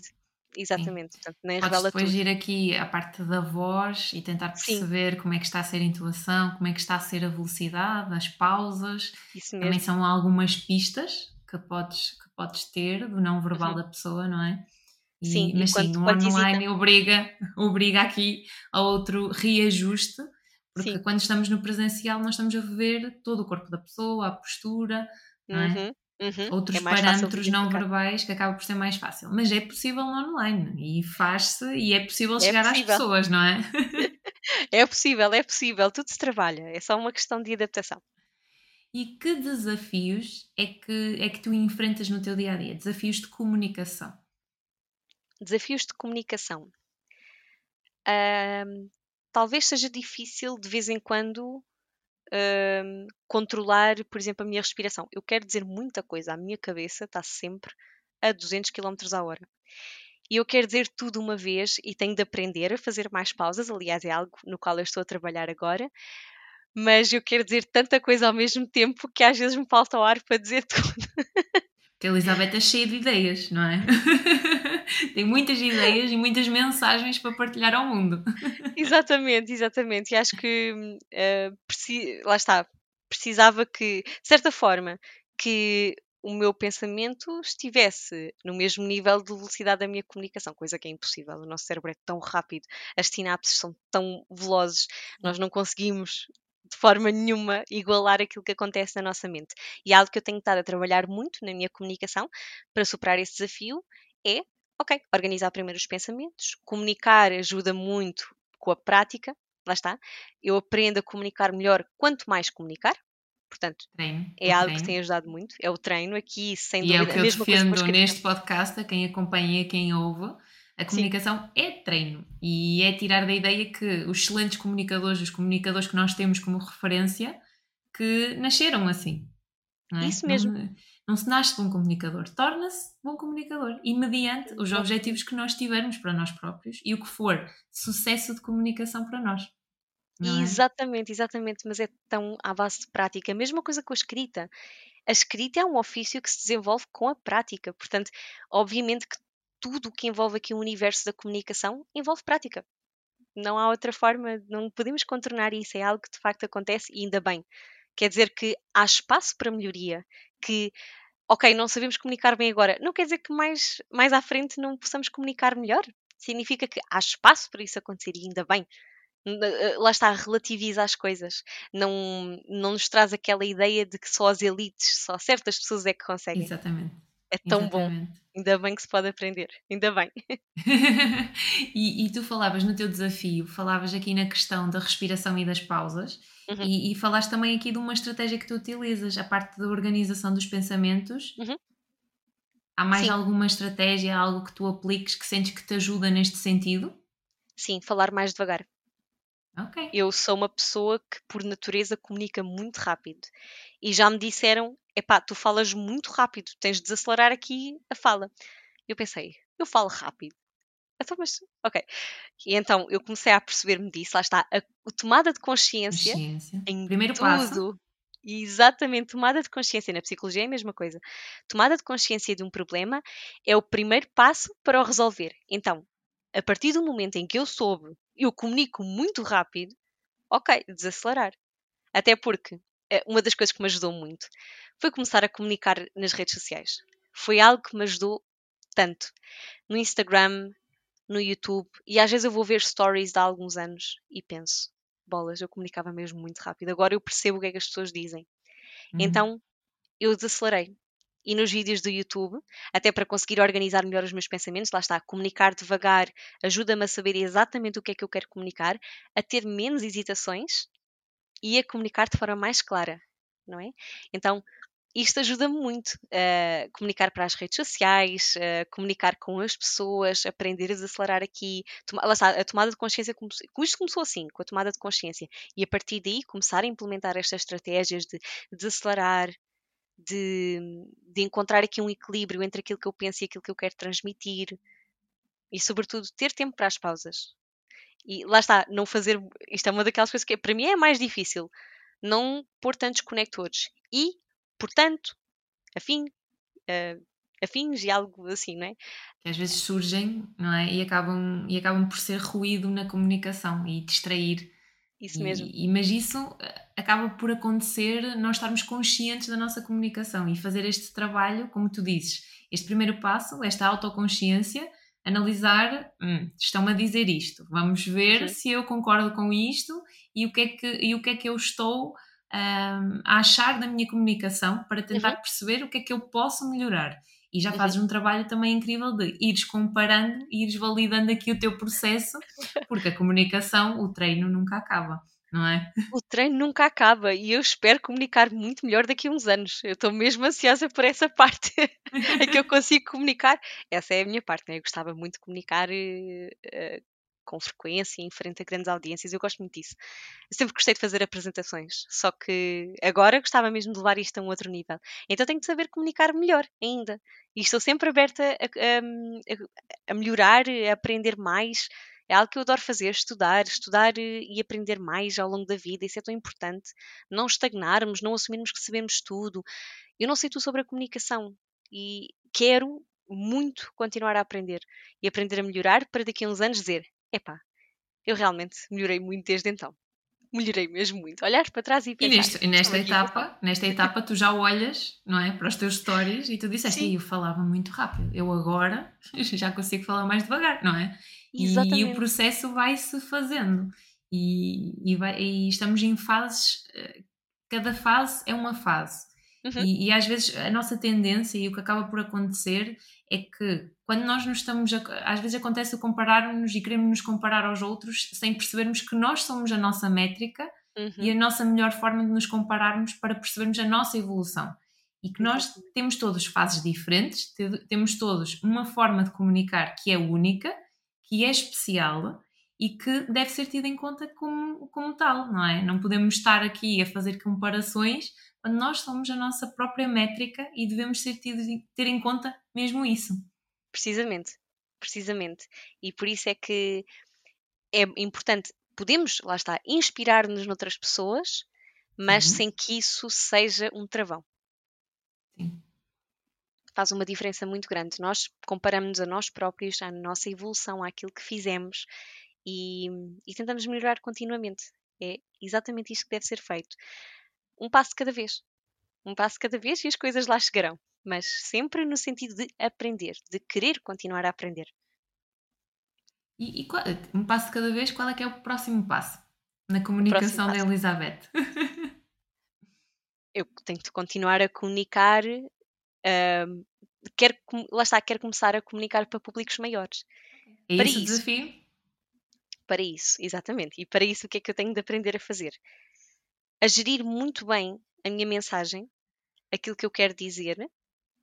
Exatamente, sim. Portanto, nem Podes revela depois tudo. ir aqui à parte da voz e tentar Sim, perceber como é que está a ser a intuação, como é que está a ser a velocidade, as pausas. isso Também mesmo. são algumas pistas que podes, que podes ter do não verbal Uhum. da pessoa, não é? Sim, E, e mas sim, no online obriga, obriga aqui a outro reajuste, porque sim. quando estamos no presencial nós estamos a ver todo o corpo da pessoa, a postura, não é? Uhum. É Outros de parâmetros não verbais que acaba por ser mais fácil. Mas é possível no online e faz-se e é possível É chegar às possível, pessoas, não é? é possível, é possível, tudo se trabalha, é só uma questão de adaptação. E que desafios é que, é que tu enfrentas no teu dia a dia? Desafios de comunicação. Desafios de comunicação. Talvez seja difícil de vez em quando controlar, por exemplo, a minha respiração. Eu quero dizer muita coisa, a minha cabeça está sempre a 200 km a hora. E eu quero dizer tudo uma vez e tenho de aprender a fazer mais pausas. Aliás, é algo no qual eu estou a trabalhar agora. Mas eu quero dizer tanta coisa ao mesmo tempo que às vezes me falta o ar para dizer tudo. Porque a Elizabeth é cheia de ideias, não é? Tem muitas ideias e muitas mensagens para partilhar ao mundo. Exatamente, exatamente. E acho que preci- lá está, precisava que, de certa forma, que o meu pensamento estivesse no mesmo nível de velocidade da minha comunicação, coisa que é impossível. O nosso cérebro é tão rápido, as sinapses são tão velozes, nós não conseguimos de forma nenhuma igualar aquilo que acontece na nossa mente. E algo que eu tenho estado a trabalhar muito na minha comunicação para superar esse desafio é, ok, organizar primeiro os pensamentos, comunicar ajuda muito com a prática, lá está. Eu aprendo a comunicar melhor quanto mais comunicar, portanto, Treino, é algo que treino. tem ajudado muito. É o treino aqui, sem E é o dúvida, que a eu defendo neste podcast, a quem acompanha e a quem ouve. A Sim, comunicação é treino e é tirar da ideia que os excelentes comunicadores, os comunicadores que nós temos como referência, que nasceram assim, não é? isso mesmo. Não, não se nasce bom comunicador, torna-se bom comunicador e mediante os objetivos que nós tivermos para nós próprios e o que for sucesso de comunicação para nós, é? Exatamente, exatamente, mas é tão à base de prática. A mesma coisa com a escrita. A escrita é um ofício que se desenvolve com a prática. Portanto, obviamente que tudo o que envolve aqui o universo da comunicação envolve prática. Não há outra forma, não podemos contornar isso. É algo que de facto acontece e ainda bem. Quer dizer que há espaço para melhoria, que ok, não sabemos comunicar bem agora, não quer dizer que mais, mais à frente não possamos comunicar melhor. Significa que há espaço para isso acontecer e ainda bem. N- eh, Lá está, relativiza as coisas. Não, não nos traz aquela ideia de que só as elites, só certas pessoas é que conseguem. Exatamente, É tão bom. exatamente. Ainda bem que se pode aprender. Ainda bem. e, e tu falavas no teu desafio, falavas aqui na questão da respiração e das pausas, Uhum, e, e falaste também aqui de uma estratégia que tu utilizas, a parte da organização dos pensamentos. uhum. Há mais Sim, alguma estratégia, algo que tu apliques que sentes que te ajuda neste sentido? sim, falar mais devagar. Ok. Eu sou uma pessoa que, por natureza, comunica muito rápido. E já me disseram: epá, tu falas muito rápido, tens de desacelerar aqui a fala. Eu pensei: eu falo rápido. Então, mas, ok. E então eu comecei a perceber-me disso, lá está, a, a tomada de consciência Consciência. em Primeiro passo. tudo. Exatamente, tomada de consciência. Na psicologia é a mesma coisa. Tomada de consciência de um problema é o primeiro passo para o resolver. Então, a partir do momento em que eu soube, eu comunico muito rápido, ok, desacelerar. Até porque eh, uma das coisas que me ajudou muito foi começar a comunicar nas redes sociais. Foi algo que me ajudou tanto. No Instagram, no YouTube e às vezes eu vou ver stories de há alguns anos e penso, bolas, eu comunicava mesmo muito rápido. Agora eu percebo o que é que as pessoas dizem. Uhum. Então eu desacelerei. E nos vídeos do YouTube, até para conseguir organizar melhor os meus pensamentos, lá está, comunicar devagar ajuda-me a saber exatamente o que é que eu quero comunicar, a ter menos hesitações e a comunicar de forma mais clara, não é? Então, isto ajuda-me muito a comunicar para as redes sociais, a comunicar com as pessoas, aprender a desacelerar aqui. Lá está, a tomada de consciência, isto começou assim, com a tomada de consciência. E a partir daí começar a implementar estas estratégias de desacelerar, de, de encontrar aqui um equilíbrio entre aquilo que eu penso e aquilo que eu quero transmitir. E, sobretudo, ter tempo para as pausas. E lá está, não fazer. Isto é uma daquelas coisas que para mim é mais difícil. Não pôr tantos conectores. E portanto, afim, uh, afins e algo assim, não é? Que às vezes surgem, não é? E acabam, e acabam por ser ruído na comunicação e distrair. Isso mesmo. E, mas isso eh, acaba por acontecer nós estarmos conscientes da nossa comunicação e fazer este trabalho, como tu dizes, este primeiro passo, esta autoconsciência, analisar, hum, estão-me a dizer isto, vamos ver se eu concordo com isto e o que é que, e o que, é que eu estou um, a achar da minha comunicação para tentar uhum. perceber o que é que eu posso melhorar. E já fazes uhum. um trabalho também incrível de ires comparando, ires validando aqui o teu processo, porque a comunicação, o treino nunca acaba, não é? O treino nunca acaba e eu espero comunicar muito melhor daqui a uns anos. Eu estou mesmo ansiosa por essa parte, é que eu consigo comunicar. Essa é a minha parte, né? eu gostava muito de comunicar uh, com frequência em frente a grandes audiências. Eu gosto muito disso. Eu sempre gostei de fazer apresentações, só que agora gostava mesmo de levar isto a um outro nível. Então tenho de saber comunicar melhor ainda. E estou sempre aberta a, a, a melhorar, a aprender mais. É algo que eu adoro fazer, estudar, estudar e aprender mais ao longo da vida. Isso é tão importante. Não estagnarmos, não assumirmos que sabemos tudo. Eu não sei tudo sobre a comunicação e quero muito continuar a aprender e aprender a melhorar para daqui a uns anos dizer: epá, eu realmente melhorei muito desde então. Melhorei mesmo muito. Olhar para trás e pensar. E, neste, e nesta etapa, nesta etapa tu já olhas, não é, para os teus stories e tu disseste, eu falava muito rápido. Eu agora já consigo falar mais devagar, não é? Exatamente. E, e o processo vai-se fazendo. E, e, vai, e estamos em fases, eh, cada fase é uma fase. Uhum. E, e, às vezes a nossa tendência e o que acaba por acontecer é que quando nós nos estamos, a, às vezes acontece o compararmos e queremos nos comparar aos outros sem percebermos que nós somos a nossa métrica uhum. e a nossa melhor forma de nos compararmos para percebermos a nossa evolução. E que nós temos todos fases diferentes, temos todos uma forma de comunicar que é única, que é especial e que deve ser tida em conta como, como tal, não é? Não podemos estar aqui a fazer comparações quando nós somos a nossa própria métrica e devemos ser tidos, ter em conta mesmo isso. Precisamente, precisamente. E por isso é que é importante, podemos, lá está, inspirar-nos noutras pessoas, mas uhum. sem que isso seja um travão. Sim. Faz uma diferença muito grande. Nós comparamos-nos a nós próprios, à nossa evolução, àquilo que fizemos e, e tentamos melhorar continuamente. É exatamente isto que deve ser feito um passo cada vez. Um passo cada vez e as coisas lá chegarão. Mas sempre no sentido de aprender, de querer continuar a aprender. E, e qual, um passo cada vez, qual é que é o próximo passo na comunicação da Elizabeth? Eu tenho de continuar a comunicar. Uh, quero, lá está, quero começar a comunicar para públicos maiores. É para isso o desafio? Para isso, exatamente. E para isso o que é que eu tenho de aprender a fazer? A gerir muito bem a minha mensagem, aquilo que eu quero dizer,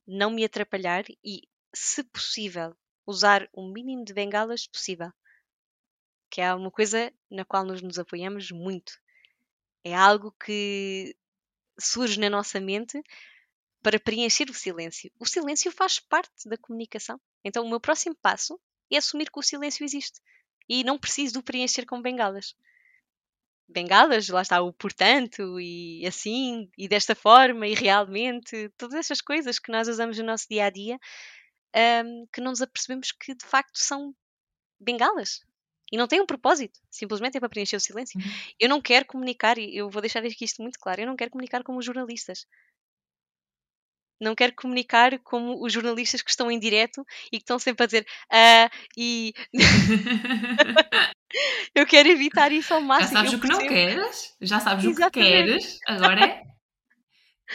não me atrapalhar e, se possível, usar o mínimo de bengalas possível. Que é uma coisa na qual nós nos apoiamos muito. É algo que surge na nossa mente para preencher o silêncio. O silêncio faz parte da comunicação. Então, o meu próximo passo é assumir que o silêncio existe e não preciso de o preencher com bengalas bengalas, lá está o portanto e assim e desta forma e realmente, todas essas coisas que nós usamos no nosso dia a dia, um, que não nos apercebemos que de facto são bengalas. E não têm um propósito, simplesmente é para preencher o silêncio. Uhum. Eu não quero comunicar, e eu vou deixar aqui isto muito claro, eu não quero comunicar como jornalistas. não quero comunicar como os jornalistas que estão em direto e que estão sempre a dizer ah, e eu quero evitar isso ao máximo. Já sabes o que não queres, já sabes Exatamente. o que queres, agora é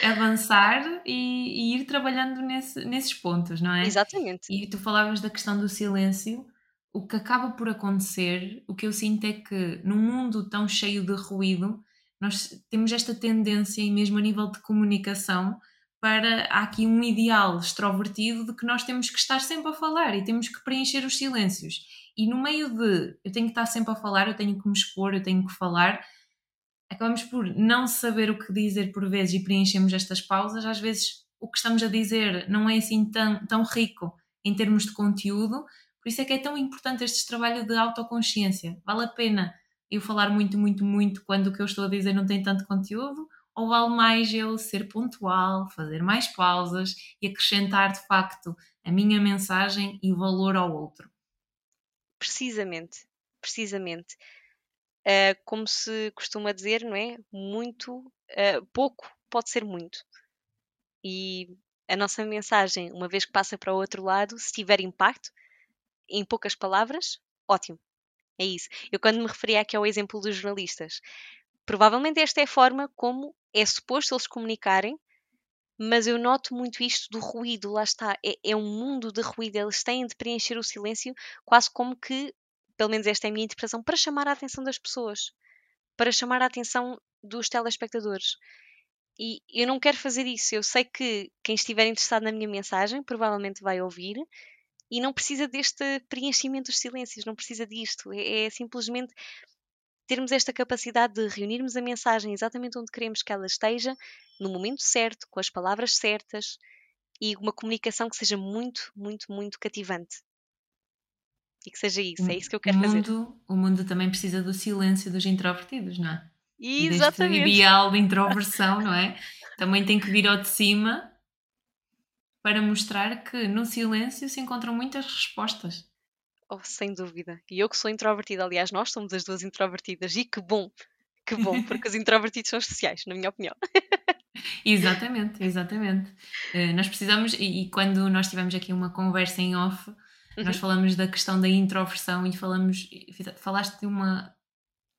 avançar e, e ir trabalhando nesse, nesses pontos, não é? Exatamente. E tu falavas da questão do silêncio. O que acaba por acontecer, o que eu sinto é que num mundo tão cheio de ruído, nós temos esta tendência, e mesmo a nível de comunicação, para há aqui um ideal extrovertido de que nós temos que estar sempre a falar e temos que preencher os silêncios. E no meio de eu tenho que estar sempre a falar, eu tenho que me expor, eu tenho que falar, acabamos por não saber o que dizer por vezes e preenchemos estas pausas. Às vezes o que estamos a dizer não é assim tão, tão rico em termos de conteúdo, por isso é que é tão importante este trabalho de autoconsciência. Vale a pena eu falar muito, muito, muito quando o que eu estou a dizer não tem tanto conteúdo? Ou vale mais eu ser pontual, fazer mais pausas e acrescentar de facto a minha mensagem e valor ao outro? Precisamente, precisamente. Uh, como se costuma dizer, não é? Muito, uh, pouco pode ser muito. E a nossa mensagem, uma vez que passa para o outro lado, se tiver impacto, em poucas palavras, ótimo. É isso. Eu, quando me referia aqui ao exemplo dos jornalistas, provavelmente esta é a forma como é suposto eles comunicarem, mas eu noto muito isto do ruído, lá está, é, é, um mundo de ruído, eles têm de preencher o silêncio, quase como que, pelo menos esta é a minha interpretação, para chamar a atenção das pessoas, para chamar a atenção dos telespectadores. E eu não quero fazer isso, eu sei que quem estiver interessado na minha mensagem provavelmente vai ouvir e não precisa deste preenchimento dos silêncios, não precisa disto, é, é simplesmente termos esta capacidade de reunirmos a mensagem exatamente onde queremos que ela esteja, no momento certo, com as palavras certas e uma comunicação que seja muito, muito, muito cativante. E que seja isso, é isso que eu quero o mundo, fazer. O mundo também precisa do silêncio dos introvertidos, não é? Exatamente. Deste ideal de introversão, não é? Também tem que vir ao de cima para mostrar que no silêncio se encontram muitas respostas. Oh, sem dúvida. E eu que sou introvertida, aliás, nós somos as duas introvertidas, e que bom, que bom, porque os introvertidos são especiais, na minha opinião. exatamente, exatamente. Uh, nós precisamos, e, e, quando nós tivemos aqui uma conversa em off, uhum. nós falamos da questão da introversão e falamos, falaste de uma,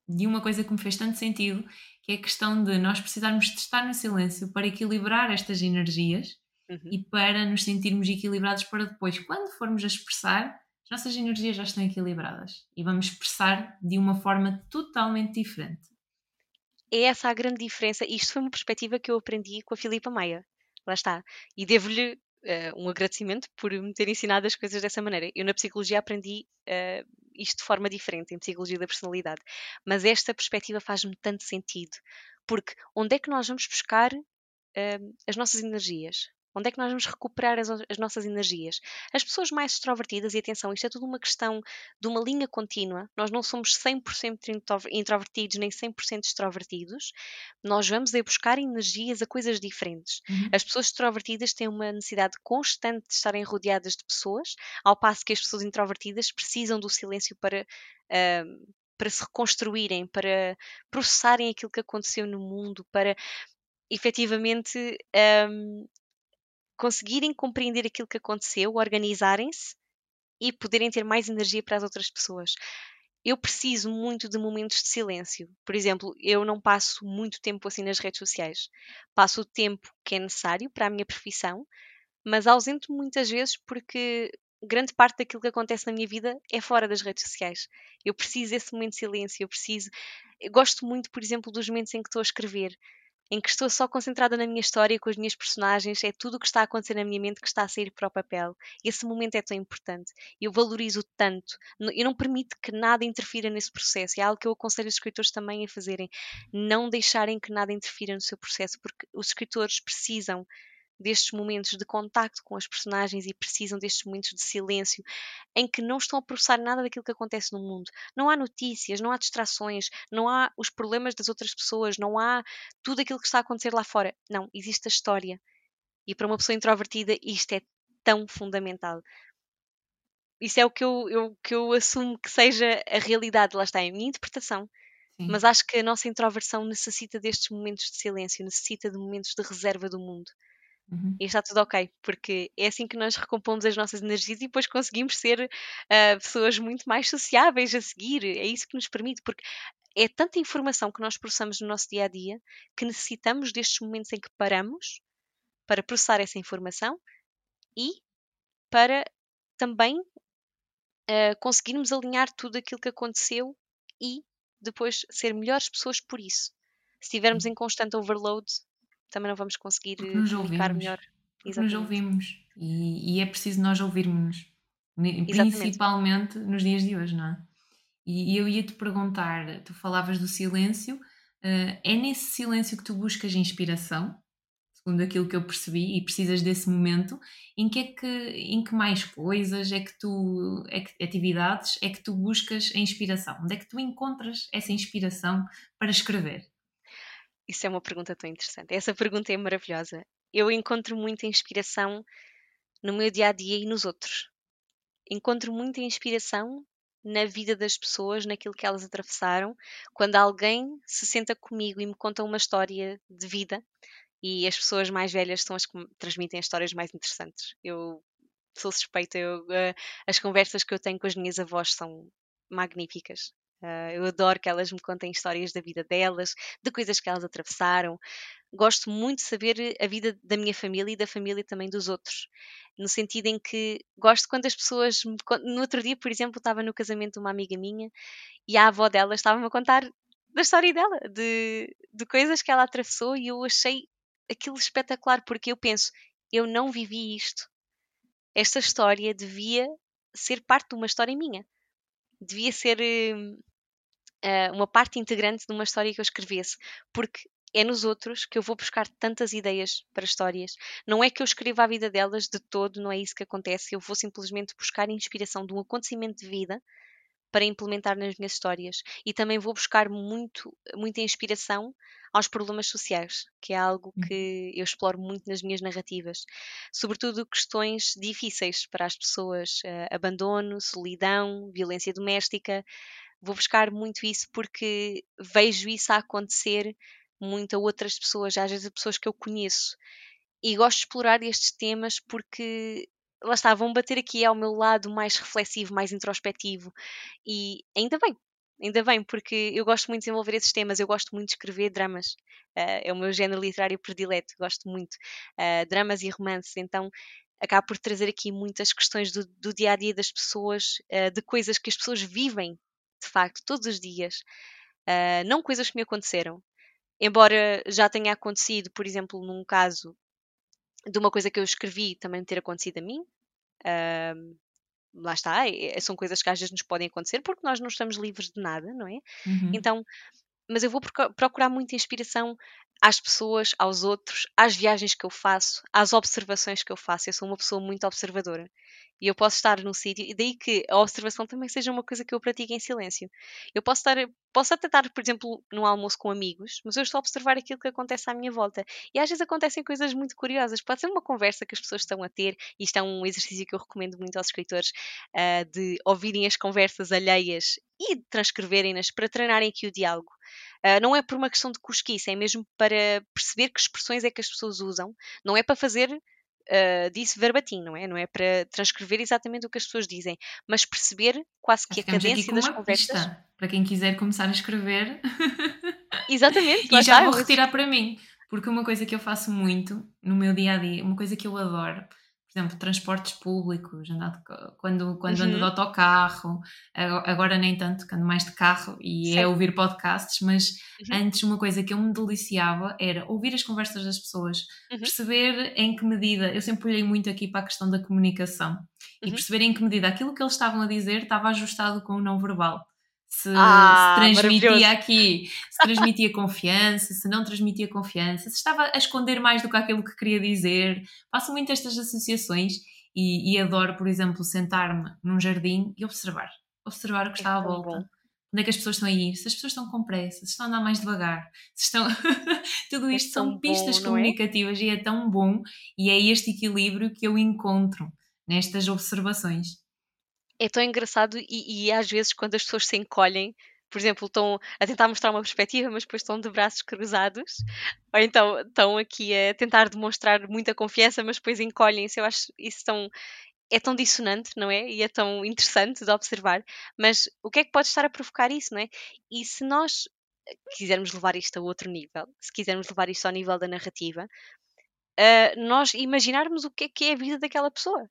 de uma coisa que me fez tanto sentido, que é a questão de nós precisarmos de estar no silêncio para equilibrar estas energias uhum. e para nos sentirmos equilibrados para depois, quando formos a expressar, as nossas energias já estão equilibradas e vamos expressar de uma forma totalmente diferente. É essa a grande diferença. Isto foi uma perspectiva que eu aprendi com a Filipa Maia. Lá está. E devo-lhe uh, um agradecimento por me ter ensinado as coisas dessa maneira. Eu, na psicologia, aprendi uh, isto de forma diferente, em psicologia da personalidade. Mas esta perspectiva faz-me tanto sentido. Porque onde é que nós vamos buscar uh, as nossas energias? Onde é que nós vamos recuperar as, as, nossas energias? As pessoas mais extrovertidas, e atenção, isto é tudo uma questão de uma linha contínua, nós não somos 100% introvertidos nem 100% extrovertidos, nós vamos é buscar energias a coisas diferentes. Uhum. As pessoas extrovertidas têm uma necessidade constante de estarem rodeadas de pessoas, ao passo que as pessoas introvertidas precisam do silêncio para. Uh, para se reconstruírem, para processarem aquilo que aconteceu no mundo, para efetivamente um, conseguirem compreender aquilo que aconteceu, organizarem-se e poderem ter mais energia para as outras pessoas. Eu preciso muito de momentos de silêncio. Por exemplo, eu não passo muito tempo assim nas redes sociais. Passo o tempo que é necessário para a minha profissão, mas ausento muitas vezes porque grande parte daquilo que acontece na minha vida é fora das redes sociais. Eu preciso desse momento de silêncio, eu preciso. Eu gosto muito, por exemplo, dos momentos em que estou a escrever em que estou só concentrada na minha história com as minhas personagens, é tudo o que está a acontecer na minha mente que está a sair para o papel. Esse momento é tão importante. Eu valorizo tanto. Eu não permito que nada interfira nesse processo. É algo que eu aconselho os escritores também a fazerem. Não deixarem que nada interfira no seu processo, porque os escritores precisam destes momentos de contacto com as personagens e precisam destes momentos de silêncio em que não estão a processar nada daquilo que acontece no mundo. Não há notícias, não há distrações, não há os problemas das outras pessoas, não há tudo aquilo que está a acontecer lá fora. Não, existe a história. E para uma pessoa introvertida isto é tão fundamental. Isso é o que eu, eu, que eu assumo que seja a realidade, lá está, é a minha interpretação. Sim. Mas acho que a nossa introversão necessita destes momentos de silêncio, necessita de momentos de reserva do mundo Uhum. E está tudo ok, porque é assim que nós recompomos as nossas energias e depois conseguimos ser uh, pessoas muito mais sociáveis a seguir. É isso que nos permite, porque é tanta informação que nós processamos no nosso dia a dia que necessitamos destes momentos em que paramos para processar essa informação e para também uh, conseguirmos alinhar tudo aquilo que aconteceu e depois ser melhores pessoas por isso. Se estivermos em constante overload, também não vamos conseguir Porque nos ouvimos. melhor. Nos ouvimos e, e, é preciso nós ouvirmos, principalmente nos dias de hoje, não é? E, eu ia te perguntar, tu falavas do silêncio, uh, é nesse silêncio que tu buscas inspiração? segundo aquilo que eu percebi, e precisas desse momento, em que é que, em que mais coisas é que tu, é que, atividades é que tu buscas a inspiração? Onde é que tu encontras essa inspiração para escrever? Isso é uma pergunta tão interessante. Essa pergunta é maravilhosa. Eu encontro muita inspiração no meu dia a dia e nos outros. Encontro muita inspiração na vida das pessoas, naquilo que elas atravessaram, quando alguém se senta comigo e me conta uma história de vida, e as pessoas mais velhas são as que transmitem as histórias mais interessantes. Eu sou suspeita, eu, uh, as conversas que eu tenho com as minhas avós são magníficas. Uh, eu adoro que elas me contem histórias da vida delas, de coisas que elas atravessaram. Gosto muito de saber a vida da minha família e da família também dos outros. No sentido em que gosto quando as pessoas. Me... No outro dia, por exemplo, estava no casamento de uma amiga minha e a avó dela estava-me a contar da história dela, de, de coisas que ela atravessou e eu achei aquilo espetacular, porque eu penso, eu não vivi isto. Esta história devia ser parte de uma história minha. Devia ser uh, uma parte integrante de uma história que eu escrevesse, porque é nos outros que eu vou buscar tantas ideias para histórias. Não é que eu escreva a vida delas de todo, não é isso que acontece. Eu vou simplesmente buscar inspiração de um acontecimento de vida para implementar nas minhas histórias. E também vou buscar muito, muita inspiração aos problemas sociais, que é algo que eu exploro muito nas minhas narrativas. Sobretudo questões difíceis para as pessoas: uh, abandono, solidão, violência doméstica. Vou buscar muito isso porque vejo isso a acontecer muito a outras pessoas, às vezes a pessoas que eu conheço. E gosto de explorar estes temas porque lá está, vão bater aqui ao meu lado mais reflexivo, mais introspectivo. E ainda bem, ainda bem, porque eu gosto muito de desenvolver esses temas, eu gosto muito de escrever dramas. Uh, é o meu género literário predileto, gosto muito. Uh, dramas e romances, então acabo por trazer aqui muitas questões do, do dia a dia das pessoas, uh, de coisas que as pessoas vivem, de facto, todos os dias. não coisas que me aconteceram. Embora já tenha acontecido, por exemplo, num caso de uma coisa que eu escrevi também ter acontecido a mim. Uh, lá está, é, são coisas que às vezes nos podem acontecer porque nós não estamos livres de nada, não é? Uhum. Então, mas eu vou procurar muita inspiração às pessoas, aos outros, às viagens que eu faço, às observações que eu faço. Eu sou uma pessoa muito observadora e eu posso estar num sítio, e daí que a observação também seja uma coisa que eu pratico em silêncio. Eu posso estar, posso até estar, por exemplo, num almoço com amigos, mas eu estou a observar aquilo que acontece à minha volta. E às vezes acontecem coisas muito curiosas. Pode ser uma conversa que as pessoas estão a ter, e isto é um exercício que eu recomendo muito aos escritores, uh, de ouvirem as conversas alheias e transcreverem-nas para treinarem aqui o diálogo. Uh, não é por uma questão de cosquice, é mesmo para perceber que expressões é que as pessoas usam, não é para fazer uh, disso verbatim, não é? Não é para transcrever exatamente o que as pessoas dizem, mas perceber quase que a cadência das conversas. Pista, para quem quiser começar a escrever. Exatamente. e já vou retirar para mim. Porque uma coisa que eu faço muito no meu dia a dia, uma coisa que eu adoro, por exemplo, transportes públicos, andar quando, quando uhum. ando de uhum. autocarro, agora nem tanto, que ando mais de carro e Sim. é ouvir podcasts, mas uhum. antes uma coisa que eu me deliciava era ouvir as conversas das pessoas, uhum. perceber em que medida, eu sempre olhei muito aqui para a questão da comunicação, e uhum. perceber em que medida aquilo que eles estavam a dizer estava ajustado com o não verbal se, ah, se transmitia aqui, se transmitia confiança, se não transmitia confiança, se estava a esconder mais do que aquilo que queria dizer. Faço muito estas associações e, e adoro, por exemplo, sentar-me num jardim e observar. Observar o que é está à volta. Bom. Onde é que as pessoas estão a ir? Se as pessoas estão com pressa, se estão a andar mais devagar, se estão. Tudo é isto é são pistas bom, comunicativas é? e é tão bom, e é este equilíbrio que eu encontro nestas observações é tão engraçado e, e, às vezes quando as pessoas se encolhem, por exemplo, estão a tentar mostrar uma perspectiva, mas depois estão de braços cruzados, ou então estão aqui a tentar demonstrar muita confiança, mas depois encolhem-se. Eu acho isso tão, é tão dissonante, não é? E é tão interessante de observar. Mas o que é que pode estar a provocar isso, não é? E se nós quisermos levar isto a outro nível, se quisermos levar isto ao nível da narrativa, uh, nós imaginarmos o que é que é a vida daquela pessoa.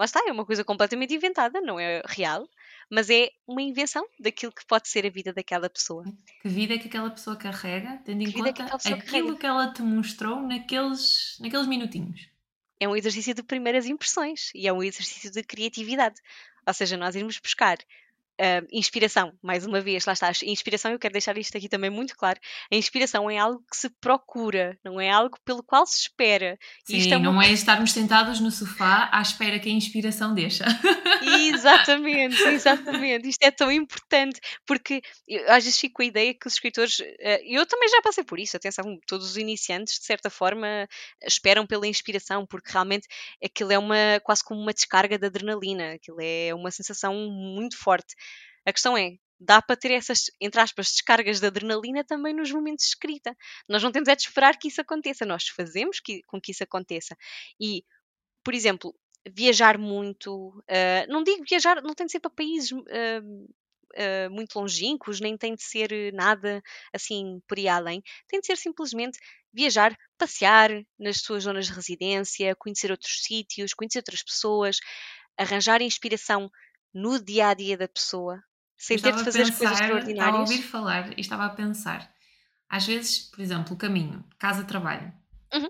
Lá está, é uma coisa completamente inventada, não é real, mas é uma invenção daquilo que pode ser a vida daquela pessoa. Que vida é que aquela pessoa carrega, tendo em que conta que aquilo carrega. que ela te mostrou naqueles, naqueles minutinhos. É um exercício de primeiras impressões e é um exercício de criatividade. Ou seja, nós irmos buscar Uh, inspiração, mais uma vez, lá está, inspiração, eu quero deixar isto aqui também muito claro. A inspiração é algo que se procura, não é algo pelo qual se espera. Sim, é não é estarmos sentados no sofá à espera que a inspiração deixa. Exatamente, exatamente. Isto é tão importante, porque eu, às vezes fico com a ideia que os escritores, uh, eu também já passei por isso, atenção, todos os iniciantes, de certa forma, esperam pela inspiração, porque realmente aquilo é uma quase como uma descarga de adrenalina, aquilo é uma sensação muito forte. A questão é, dá para ter essas, entre aspas, descargas de adrenalina também nos momentos de escrita. Nós não temos é de esperar que isso aconteça, nós fazemos que, com que isso aconteça. E, por exemplo, viajar muito, uh, não digo viajar, não tem de ser para países uh, uh, muito longínquos, nem tem de ser nada assim por aí além. Tem de ser simplesmente viajar, passear nas suas zonas de residência, conhecer outros sítios, conhecer outras pessoas, arranjar inspiração no dia a dia da pessoa, sem ter de fazer pensar, as coisas extraordinárias. Estava a ouvir falar e estava a pensar. Às vezes, por exemplo, o caminho, casa-trabalho. Uhum.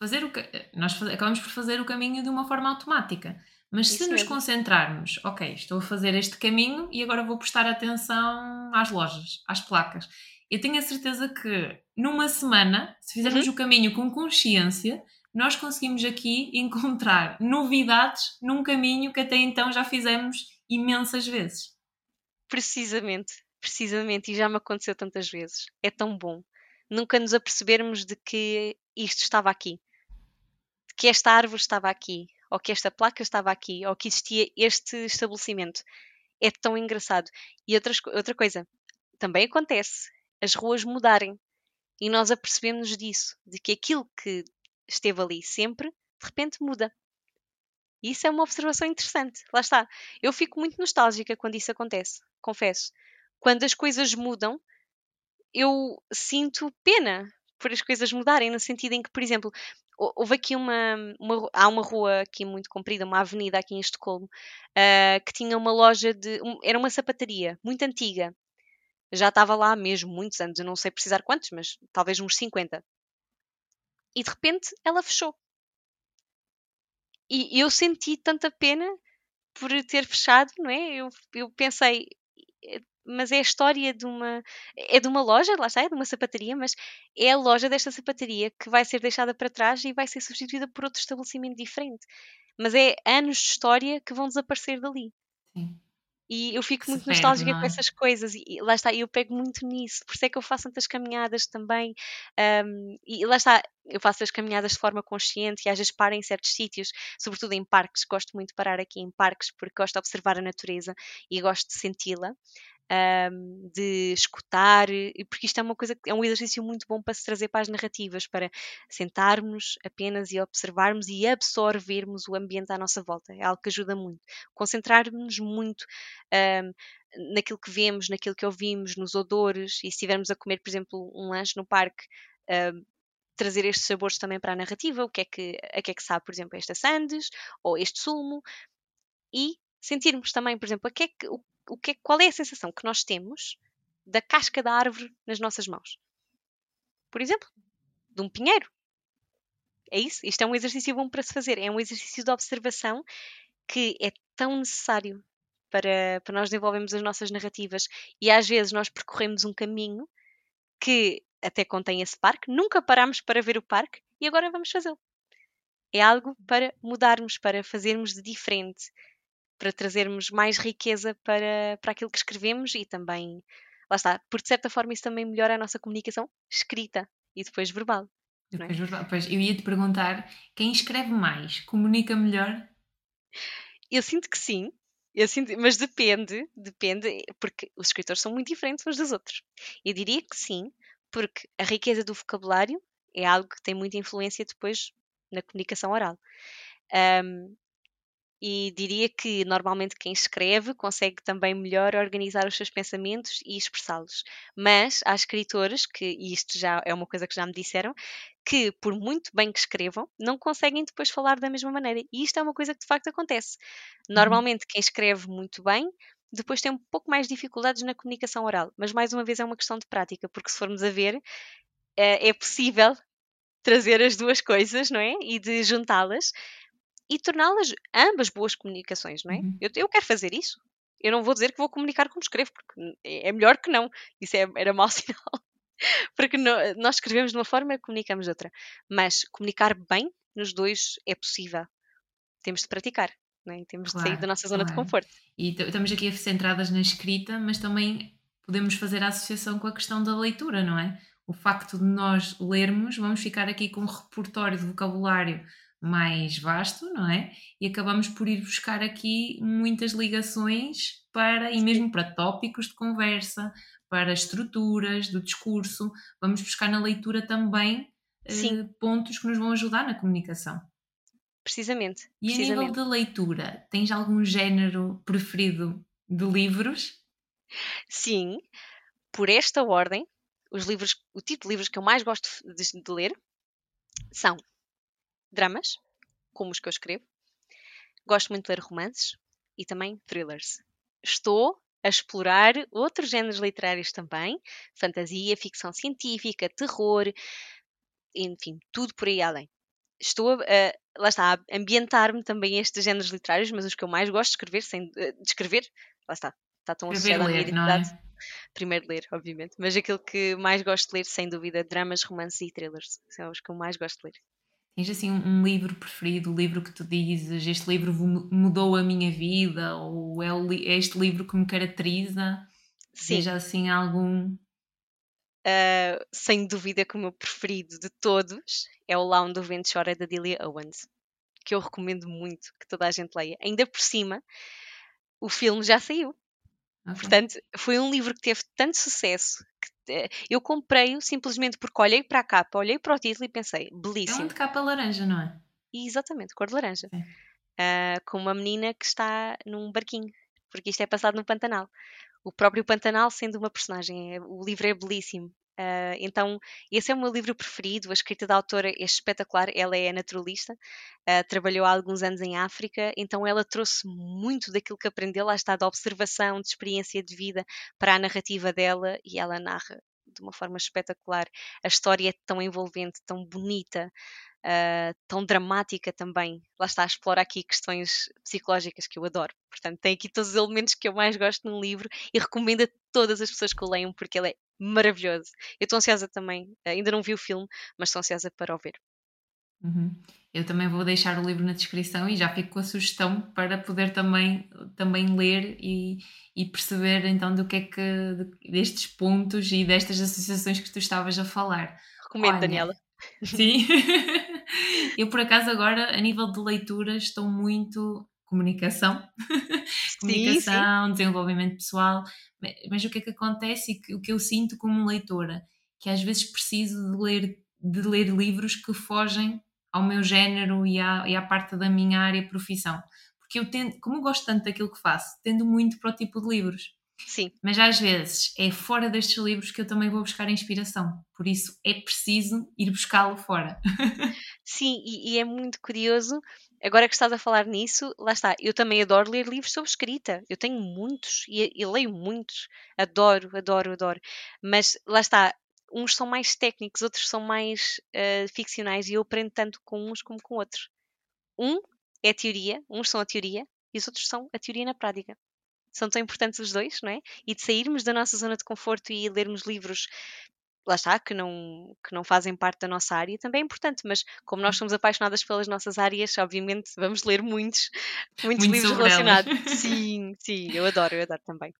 Fazer o, nós faz, acabamos por fazer o caminho de uma forma automática. Mas Isso se nos concentrarmos, ok, estou a fazer este caminho e agora vou prestar atenção às lojas, às placas. Eu tenho a certeza que numa semana, se fizermos uhum. o caminho com consciência, nós conseguimos aqui encontrar novidades num caminho que até então já fizemos imensas vezes. Precisamente, precisamente, e já me aconteceu tantas vezes. É tão bom. Nunca nos apercebermos de que isto estava aqui, de que esta árvore estava aqui, ou que esta placa estava aqui, ou que existia este estabelecimento. É tão engraçado. E outras, outra coisa, também acontece as ruas mudarem e nós apercebemos disso, de que aquilo que esteve ali sempre, de repente muda. E isso é uma observação interessante. Lá está. Eu fico muito nostálgica quando isso acontece, confesso. Quando as coisas mudam, eu sinto pena por as coisas mudarem, no sentido em que, por exemplo, houve aqui uma, uma há uma rua aqui muito comprida, uma avenida aqui em Estocolmo, uh, que tinha uma loja de, um, era uma sapataria muito antiga. Já estava lá mesmo muitos anos, eu não sei precisar quantos, mas talvez uns 50. E de repente ela fechou. E eu senti tanta pena por ter fechado, não é? Eu, eu pensei, mas é a história de uma é de uma loja, lá está, é de uma sapataria, mas é a loja desta sapataria que vai ser deixada para trás e vai ser substituída por outro estabelecimento diferente. Mas é anos de história que vão desaparecer dali. Sim. E eu fico muito nostálgica com é? essas coisas, e lá está, eu pego muito nisso, por isso é que eu faço tantas caminhadas também. Um, e lá está, eu faço as caminhadas de forma consciente e às vezes paro em certos sítios, sobretudo em parques. Gosto muito de parar aqui em parques porque gosto de observar a natureza e gosto de senti-la um, de escutar, porque isto é uma coisa é um exercício muito bom para se trazer para as narrativas, para sentarmos apenas e observarmos e absorvermos o ambiente à nossa volta. É algo que ajuda muito. Concentrarmos muito um, naquilo que vemos, naquilo que ouvimos, nos odores, e se estivermos a comer, por exemplo, um lanche no parque. Trazer estes sabores também para a narrativa, o que é que, a que é que sabe, por exemplo, esta sandes ou este sumo, e sentirmos também, por exemplo, que é que, o, o que, qual é a sensação que nós temos da casca da árvore nas nossas mãos. Por exemplo, de um pinheiro. É isso? Isto é um exercício bom para se fazer. É um exercício de observação que é tão necessário para, para nós desenvolvermos as nossas narrativas. E às vezes nós percorremos um caminho que até contém esse parque, nunca paramos para ver o parque e agora vamos fazê-lo. É algo para mudarmos, para fazermos de diferente, para trazermos mais riqueza para, para aquilo que escrevemos e também, lá está, porque de certa forma isso também melhora a nossa comunicação escrita e depois verbal. É? Depois verbal. Pois, eu ia te perguntar, quem escreve mais, comunica melhor? Eu sinto que sim, sinto, mas depende, depende, porque os escritores são muito diferentes uns dos outros. Eu diria que sim, porque a riqueza do vocabulário é algo que tem muita influência depois na comunicação oral. Um, e diria que normalmente quem escreve consegue também melhor organizar os seus pensamentos e expressá-los. Mas há escritores que, e isto já é uma coisa que já me disseram, que por muito bem que escrevam, não conseguem depois falar da mesma maneira. E isto é uma coisa que de facto acontece. Uhum. Normalmente quem escreve muito bem depois tem um pouco mais dificuldades na comunicação oral, mas mais uma vez é uma questão de prática, porque se formos a ver, é, é possível trazer as duas coisas, não é? E de juntá-las e torná-las ambas boas comunicações, não é? Uhum. Eu, eu quero fazer isso. Eu não vou dizer que vou comunicar como escrevo, porque é, melhor que não. Isso é, era mau sinal. porque no, nós escrevemos de uma forma e comunicamos de outra. Mas comunicar bem nos dois é possível. Temos de praticar. É? Temos claro, de sair da nossa zona claro. de conforto. E estamos aqui centradas na escrita, mas também podemos fazer a associação com a questão da leitura, não é? O facto de nós lermos, vamos ficar aqui com um repertório de vocabulário mais vasto, não é? E acabamos por ir buscar aqui muitas ligações para, e mesmo para tópicos de conversa, para estruturas do discurso, vamos buscar na leitura também eh, pontos que nos vão ajudar na comunicação. Precisamente. E precisamente. a nível de leitura, tens algum género preferido de livros? Sim, por esta ordem, os livros, o tipo de livros que eu mais gosto de, de ler são dramas, como os que eu escrevo. Gosto muito de ler romances e também thrillers. Estou a explorar outros géneros literários também, fantasia, ficção científica, terror, enfim, tudo por aí além. Estou a, lá está, a ambientar-me também a estes géneros literários, mas os que eu mais gosto de escrever, sem, de escrever, lá está, está tão associado à minha identidade. É? Primeiro ler, obviamente, mas aquilo que mais gosto de ler, sem dúvida, dramas, romances e thrillers, são os que eu mais gosto de ler. Tens assim um livro preferido, o livro que tu dizes, este livro mudou a minha vida, ou é, é este livro que me caracteriza? Sim. Seja assim algum. Uh, sem dúvida que o meu preferido de todos é o Lá onde o Vento Chora da Delia Owens, que eu recomendo muito que toda a gente leia. Ainda por cima, o filme já saiu. Okay. Portanto, foi um livro que teve tanto sucesso que eu comprei-o simplesmente porque olhei para a capa, olhei para o título e pensei, belíssimo. É um de capa laranja, não é? Exatamente, cor de laranja. Uh, com uma menina que está num barquinho, porque isto é passado no Pantanal. O próprio Pantanal sendo uma personagem, é, o livro é belíssimo. Uh, então, esse é o meu livro preferido. A escrita da autora é espetacular. Ela é naturalista, uh, trabalhou há alguns anos em África, então ela trouxe muito daquilo que aprendeu, lá está, da observação, de experiência de vida para a narrativa dela e ela narra de uma forma espetacular. A história é tão envolvente, tão bonita. Uh, tão dramática também. Lá está, explora aqui questões psicológicas que eu adoro. Portanto, tem aqui todos os elementos que eu mais gosto num livro e recomendo a todas as pessoas que o leiam porque ele é maravilhoso. Eu estou ansiosa também, ainda não vi o filme, mas estou ansiosa para o ver. Uhum. Eu também vou deixar o livro na descrição e já fico com a sugestão para poder também, também ler e, e perceber então do que é que destes pontos e destas associações que tu estavas a falar. Recomendo, Olha, Daniela. Sim. eu por acaso agora, a nível de leitura, estou muito comunicação, comunicação, sim. desenvolvimento pessoal, mas o que é que acontece e o que eu sinto como leitora, que às vezes preciso de ler, de ler livros que fogem ao meu género e à, e à parte da minha área profissão. Porque eu tendo, como eu gosto tanto daquilo que faço, tendo muito para o tipo de livros. Sim. Mas às vezes é fora destes livros que eu também vou buscar inspiração. Por isso é preciso ir buscá-lo fora. Sim, e, e, é muito curioso. Agora que estás a falar nisso, lá está. Eu também adoro ler livros sobre escrita. Eu tenho muitos e, e leio muitos. Adoro, adoro, adoro. Mas lá está. Uns são mais técnicos, outros são mais uh, ficcionais e eu aprendo tanto com uns como com outros. Um é a teoria, uns são a teoria e os outros são a teoria na prática são tão importantes os dois, não é? E de sairmos da nossa zona de conforto e lermos livros lá está, que não, que não fazem parte da nossa área, também é importante, mas como nós somos apaixonadas pelas nossas áreas, obviamente vamos ler muitos, muitos Muito livros relacionados. sim, sim, eu adoro, eu adoro também.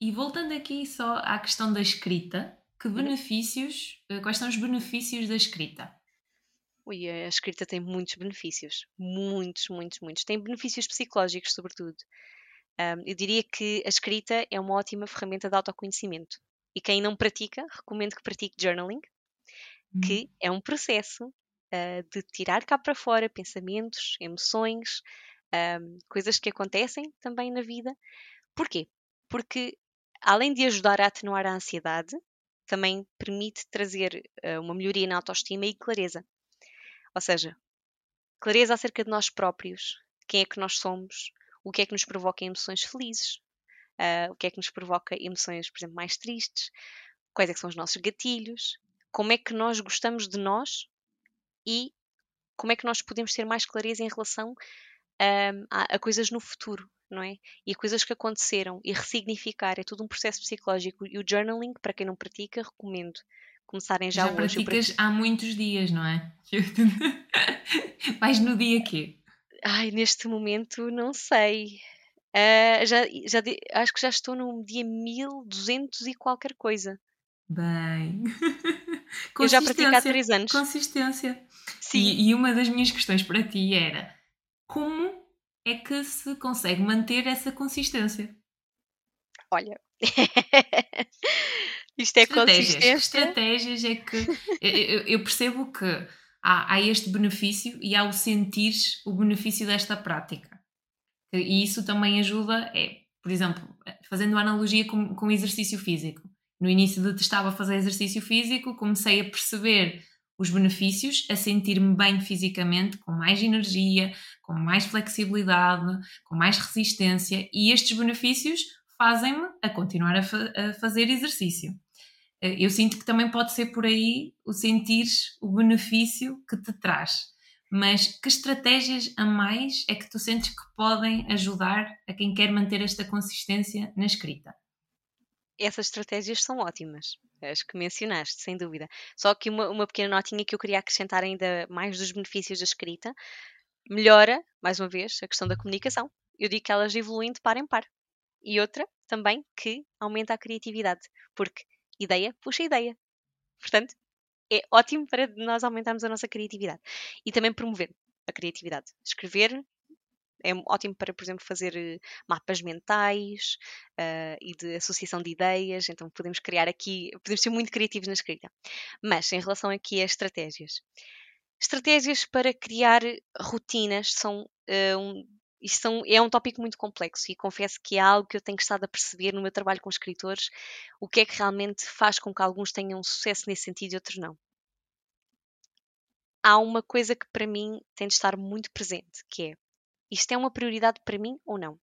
E voltando aqui só à questão da escrita, que uhum. benefícios, eh, quais são os benefícios da escrita? Ui, a escrita tem muitos benefícios, muitos, muitos, muitos. Tem benefícios psicológicos, sobretudo. Um, eu diria que a escrita é uma ótima ferramenta de autoconhecimento. E quem não pratica, recomendo que pratique journaling, que é um processo uh, de tirar cá para fora pensamentos, emoções, um, coisas que acontecem também na vida. Porquê? Porque além de ajudar a atenuar a ansiedade, também permite trazer uh, uma melhoria na autoestima e clareza. Ou seja, clareza acerca de nós próprios, quem é que nós somos, o que é que nos provoca emoções felizes, uh, o que é que nos provoca emoções, por exemplo, mais tristes, quais é são os nossos gatilhos, como é que nós gostamos de nós e como é que nós podemos ter mais clareza em relação um, a, a, coisas no futuro, não é? E coisas que aconteceram e ressignificar, é tudo um processo psicológico e o journaling, para quem não pratica, recomendo começarem já, já hoje. Já praticas há muitos dias, não é? Vais no dia quê? Ai, neste momento não sei. Uh, já, já, acho que já estou no dia 1200 e qualquer coisa. Bem. Eu já pratico há 3 anos. Consistência. Sim. E, e, uma das minhas questões para ti era como é que se consegue manter essa consistência? Olha, isto é estratégias, consistência. Estratégias é que eu, eu percebo que há, há, este benefício e há o sentir o benefício desta prática. E isso também ajuda, é, por exemplo, fazendo uma analogia com, com o exercício físico no início de estava a fazer exercício físico, comecei a perceber os benefícios, a sentir-me bem fisicamente, com mais energia, com mais flexibilidade, com mais resistência, e estes benefícios fazem-me a continuar a, fa a, fazer exercício. Eh, eu sinto que também pode ser por aí o sentir o benefício que te traz. Mas que estratégias a mais é que tu sentes que podem ajudar a quem quer manter esta consistência na escrita? Essas estratégias são ótimas, as que mencionaste, sem dúvida. Só que uma, uma pequena notinha que eu queria acrescentar ainda mais dos benefícios da escrita, melhora, mais uma vez, a questão da comunicação. Eu digo que elas evoluem de par em par. E outra, também, que aumenta a criatividade, porque ideia puxa ideia. Portanto, é ótimo para nós aumentarmos a nossa criatividade. E também promover a criatividade. Escrever é ótimo para, por exemplo, fazer eh, mapas mentais uh, e de associação de ideias. Então podemos criar aqui, podemos ser muito criativos na escrita. Mas em relação aqui a estratégias, estratégias para criar rotinas são uh, um, isto são, é um tópico muito complexo e confesso que é algo que eu tenho estado a perceber no meu trabalho com escritores, o que é que realmente faz com que alguns tenham sucesso nesse sentido e outros não. Há uma coisa que para mim tem de estar muito presente, que é isto é uma prioridade para mim ou não?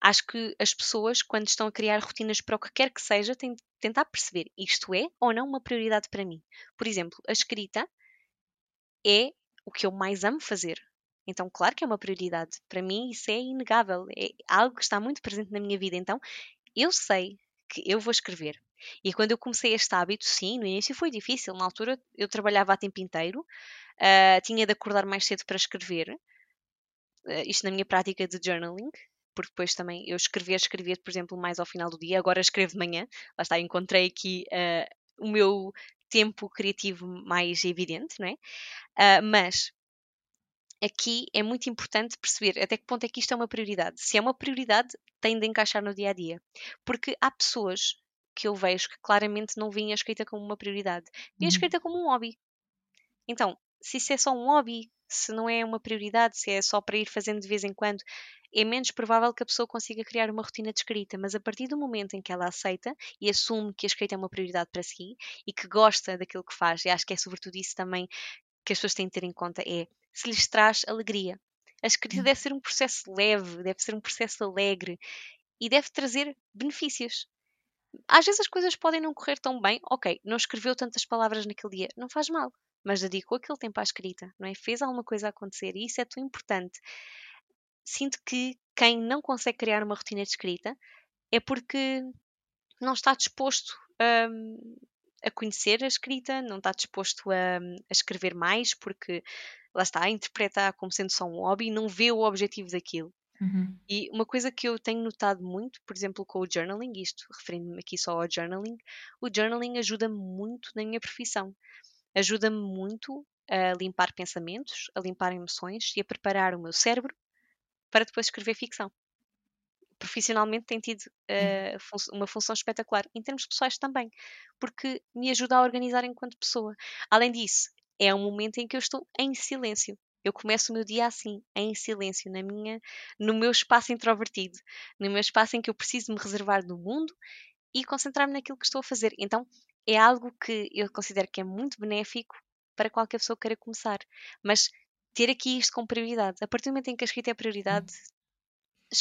Acho que as pessoas, quando estão a criar rotinas para o que quer que seja, têm de tentar perceber isto é ou não uma prioridade para mim. Por exemplo, a escrita é o que eu mais amo fazer. Então, claro que é uma prioridade. Para mim, isso é inegável. É algo que está muito presente na minha vida. Então, eu sei que eu vou escrever. E quando eu comecei este hábito, sim, no início foi difícil. Na altura, eu trabalhava a tempo inteiro, uh, tinha de acordar mais cedo para escrever. Uh, isto na minha prática de journaling, porque depois também eu escrever, escrever, por exemplo, mais ao final do dia, agora escrevo de manhã, lá está, encontrei aqui uh, o meu tempo criativo mais evidente, não é? Uh, mas aqui é muito importante perceber até que ponto é que isto é uma prioridade. Se é uma prioridade, tem de encaixar no dia a dia. Porque há pessoas que eu vejo que claramente não veem a escrita como uma prioridade, veem a uhum. escrita como um hobby. Então, se isso é só um hobby, se não é uma prioridade, se é só para ir fazendo de vez em quando, é menos provável que a pessoa consiga criar uma rotina de escrita. Mas a partir do momento em que ela aceita e assume que a escrita é uma prioridade para si e que gosta daquilo que faz, e acho que é sobretudo isso também que as pessoas têm de ter em conta, é se lhes traz alegria. A escrita hum. deve ser um processo leve, deve ser um processo alegre e deve trazer benefícios. Às vezes as coisas podem não correr tão bem, ok, não escreveu tantas palavras naquele dia, não faz mal mas dedicou aquele tempo à escrita, não é? Fez alguma coisa acontecer e isso é tão importante. Sinto que quem não consegue criar uma rotina de escrita é porque não está disposto a, a conhecer a escrita, não está disposto a, a escrever mais, porque lá está, interpreta como sendo só um hobby e não vê o objetivo daquilo. Uhum. E uma coisa que eu tenho notado muito, por exemplo, com o journaling, isto referindo-me aqui só ao journaling, o journaling ajuda-me muito na minha profissão ajuda-me muito a limpar pensamentos, a limpar emoções e a preparar o meu cérebro para depois escrever ficção. profissionalmente tem tido uh, fun uma função espetacular, em termos pessoais também, porque me ajuda a organizar enquanto pessoa. Além disso, é um momento em que eu estou em silêncio. Eu começo o meu dia assim, em silêncio, na minha, no meu espaço introvertido, no meu espaço em que eu preciso me reservar do mundo e concentrar-me naquilo que estou a fazer. Então, é algo que eu considero que é muito benéfico para qualquer pessoa que queira começar. Mas ter aqui isto com prioridade. A partir do momento em que a escrita é prioridade,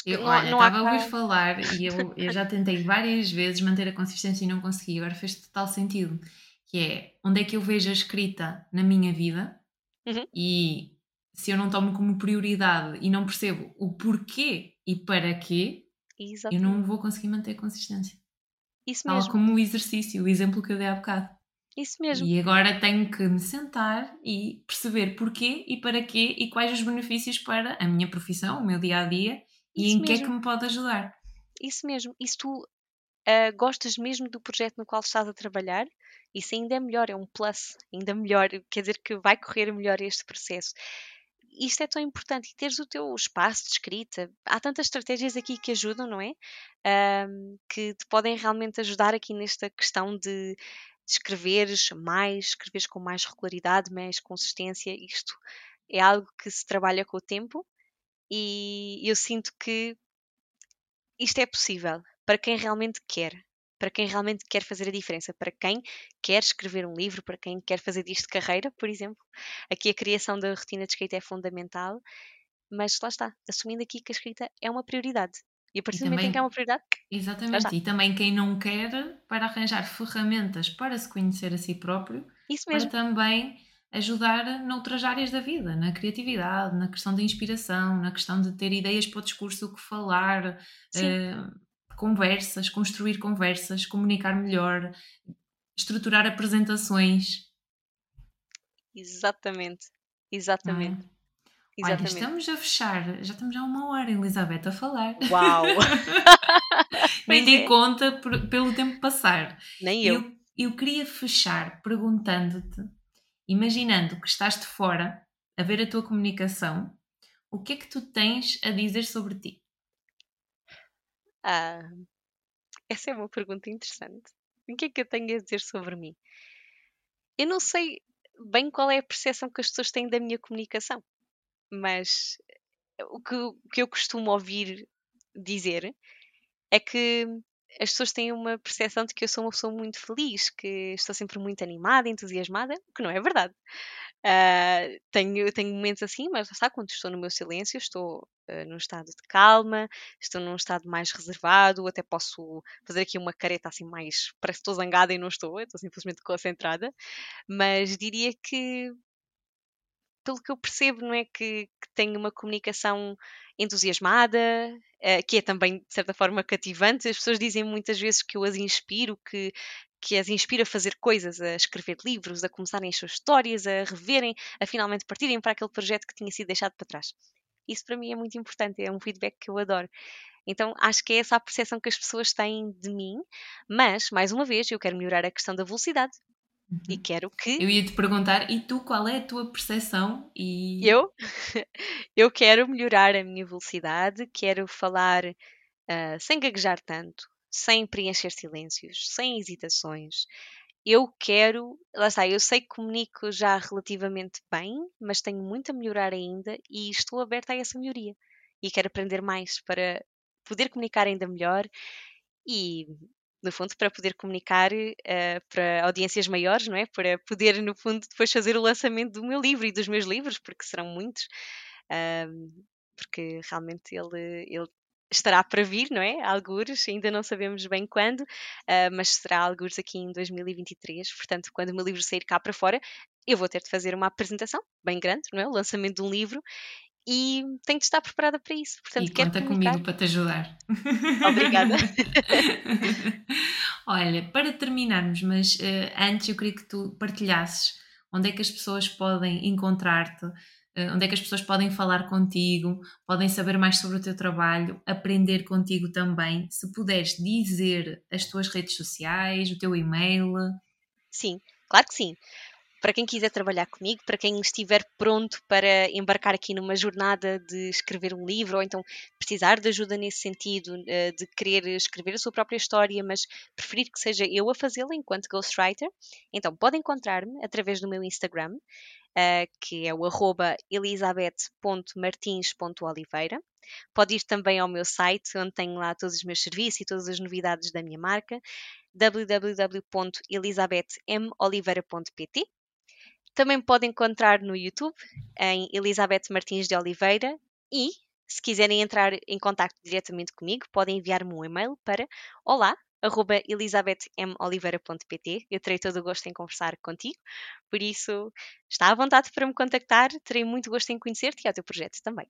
eu, não, olha, não estava a ouvir falar e eu, eu já tentei várias vezes manter a consistência e não consegui. Agora fez total sentido. Que é onde é que eu vejo a escrita na minha vida uhum. e se eu não tomo como prioridade e não percebo o porquê e para quê, Exatamente. eu não vou conseguir manter a consistência. Isso mesmo. Tal como o exercício, o exemplo que eu dei há bocado. Isso mesmo. E agora tenho que me sentar e perceber porquê e para quê e quais os benefícios para a minha profissão, o meu dia a dia e em que é que me pode ajudar. Isso mesmo. E se tu uh, gostas mesmo do projeto no qual estás a trabalhar, isso ainda é melhor, é um plus, ainda melhor, quer dizer que vai correr melhor este processo isto é tão importante e teres o teu espaço de escrita. Há tantas estratégias aqui que ajudam, não é? Que te podem realmente ajudar aqui nesta questão de escreveres mais, escreveres com mais regularidade, mais consistência. Isto é algo que se trabalha com o tempo e eu sinto que isto é possível para quem realmente quer para quem realmente quer fazer a diferença, para quem quer escrever um livro, para quem quer fazer disto carreira, por exemplo. Aqui a criação da rotina de escrita é fundamental, mas lá está, assumindo aqui que a escrita é uma prioridade. E a partir do momento em que é uma prioridade. Exatamente, e também quem não quer, para arranjar ferramentas para se conhecer a si próprio, Isso mesmo. para também ajudar noutras áreas da vida, na criatividade, na questão da inspiração, na questão de ter ideias para o discurso, o que falar, uh, conversas, construir conversas, comunicar melhor, estruturar apresentações. Exatamente, exatamente. É? Olha, estamos a fechar, já estamos há uma hora, Elizabeth, a falar. Uau! Nem dei é. conta por, pelo tempo passar. Nem eu. eu. Eu queria fechar perguntando-te, imaginando que estás de fora a ver a tua comunicação, o que é que tu tens a dizer sobre ti? Ah, essa é uma pergunta interessante. O que é que eu tenho a dizer sobre mim? Eu não sei bem qual é a percepção que as pessoas têm da minha comunicação, mas o que, o que eu costumo ouvir dizer é que as pessoas têm uma percepção de que eu sou uma pessoa muito feliz, que estou sempre muito animada, entusiasmada, o que não é verdade. Uh, tenho, tenho momentos assim, mas está, quando estou no meu silêncio, estou uh, num estado de calma, estou num estado mais reservado, até posso fazer aqui uma careta assim mais, parece que estou zangada e não estou, estou simplesmente concentrada, mas diria que pelo que eu percebo, não é que, que tenho uma comunicação entusiasmada, uh, que é também de certa forma cativante. As pessoas dizem muitas vezes que eu as inspiro, que que as inspira a fazer coisas, a escrever livros, a começarem as suas histórias, a reverem, a finalmente partirem para aquele projeto que tinha sido deixado para trás. Isso para mim é muito importante, é um feedback que eu adoro. Então acho que é essa a percepção que as pessoas têm de mim, mas, mais uma vez, eu quero melhorar a questão da velocidade. Uhum. E quero que. Eu ia te perguntar, e tu, qual é a tua percepção? E... Eu? eu quero melhorar a minha velocidade, quero falar uh, sem gaguejar tanto, sem preencher silêncios, sem hesitações. Eu quero, lá está, eu sei que comunico já relativamente bem, mas tenho muito a melhorar ainda e estou aberta a essa melhoria. E quero aprender mais para poder comunicar ainda melhor e, no fundo, para poder comunicar uh, para audiências maiores, não é? Para poder, no fundo, depois fazer o lançamento do meu livro e dos meus livros, porque serão muitos. Uh, porque realmente ele, ele estará para vir, não é? Algures, ainda não sabemos bem quando, uh, mas será algures aqui em 2023. Portanto, quando o meu livro sair cá para fora, eu vou ter de fazer uma apresentação bem grande, não é? O lançamento de um livro. E tenho de estar preparada para isso. Portanto, e conta comigo para te ajudar. Obrigada. Olha, para terminarmos, mas uh, antes eu queria que tu partilhasses onde é que as pessoas podem encontrar-te, onde é que as pessoas podem falar contigo, podem saber mais sobre o teu trabalho, aprender contigo também. Se puderes dizer as tuas redes sociais, o teu e-mail. Sim, claro que sim. Para quem quiser trabalhar comigo, para quem estiver pronto para embarcar aqui numa jornada de escrever um livro ou então precisar de ajuda nesse sentido, uh, de querer escrever a sua própria história, mas preferir que seja eu a fazê-la enquanto ghostwriter, então pode encontrar-me através do meu Instagram, uh, que é o arroba elisabeth.martins.oliveira. Pode ir também ao meu site, onde tenho lá todos os meus serviços e todas as novidades da minha marca, www.elisabethmoliveira.pt. Também pode encontrar no YouTube em Elizabeth Martins de Oliveira e, se quiserem entrar em contato diretamente comigo, podem enviar-me um e-mail para olá arroba elisabethmoliveira.pt. Eu terei todo o gosto em conversar contigo, por isso está à vontade para me contactar, terei muito gosto em conhecer-te e ao teu projeto também.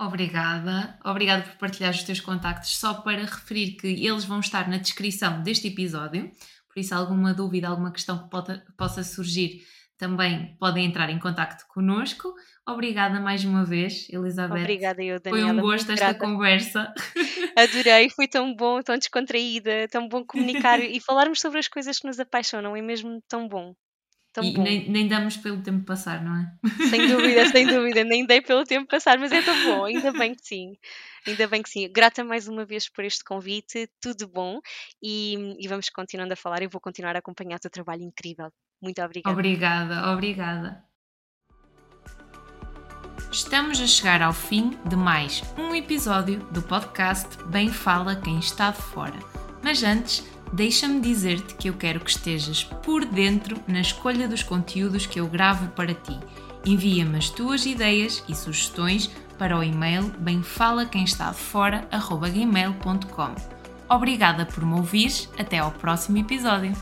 Obrigada, obrigada por partilhar os teus contactos. Só para referir que eles vão estar na descrição deste episódio, por isso, alguma dúvida, alguma questão que possa surgir, também podem entrar em contato connosco. Obrigada mais uma vez, Elizabeth. Obrigada, eu, Daniela. Foi um gosto esta conversa. Adorei, foi tão bom, tão descontraída, tão bom comunicar e falarmos sobre as coisas que nos apaixonam, é mesmo tão bom. Tão e bom. Nem, nem, damos pelo tempo passar, não é? Sem dúvida, sem dúvida, nem dei pelo tempo passar, mas é tão bom, ainda bem que sim. Ainda bem que sim. Grata mais uma vez por este convite, tudo bom e, e vamos continuando a falar. Eu vou continuar a acompanhar o teu trabalho incrível. Muito obrigada. Obrigada, obrigada. Estamos a chegar ao fim de mais um episódio do podcast Bem Fala Quem Está de Fora. Mas antes, deixa-me dizer-te que eu quero que estejas por dentro na escolha dos conteúdos que eu gravo para ti. Envia-me as tuas ideias e sugestões para o e-mail bemfalaquemestadefora.gmail.com Obrigada por me ouvires, até ao próximo episódio.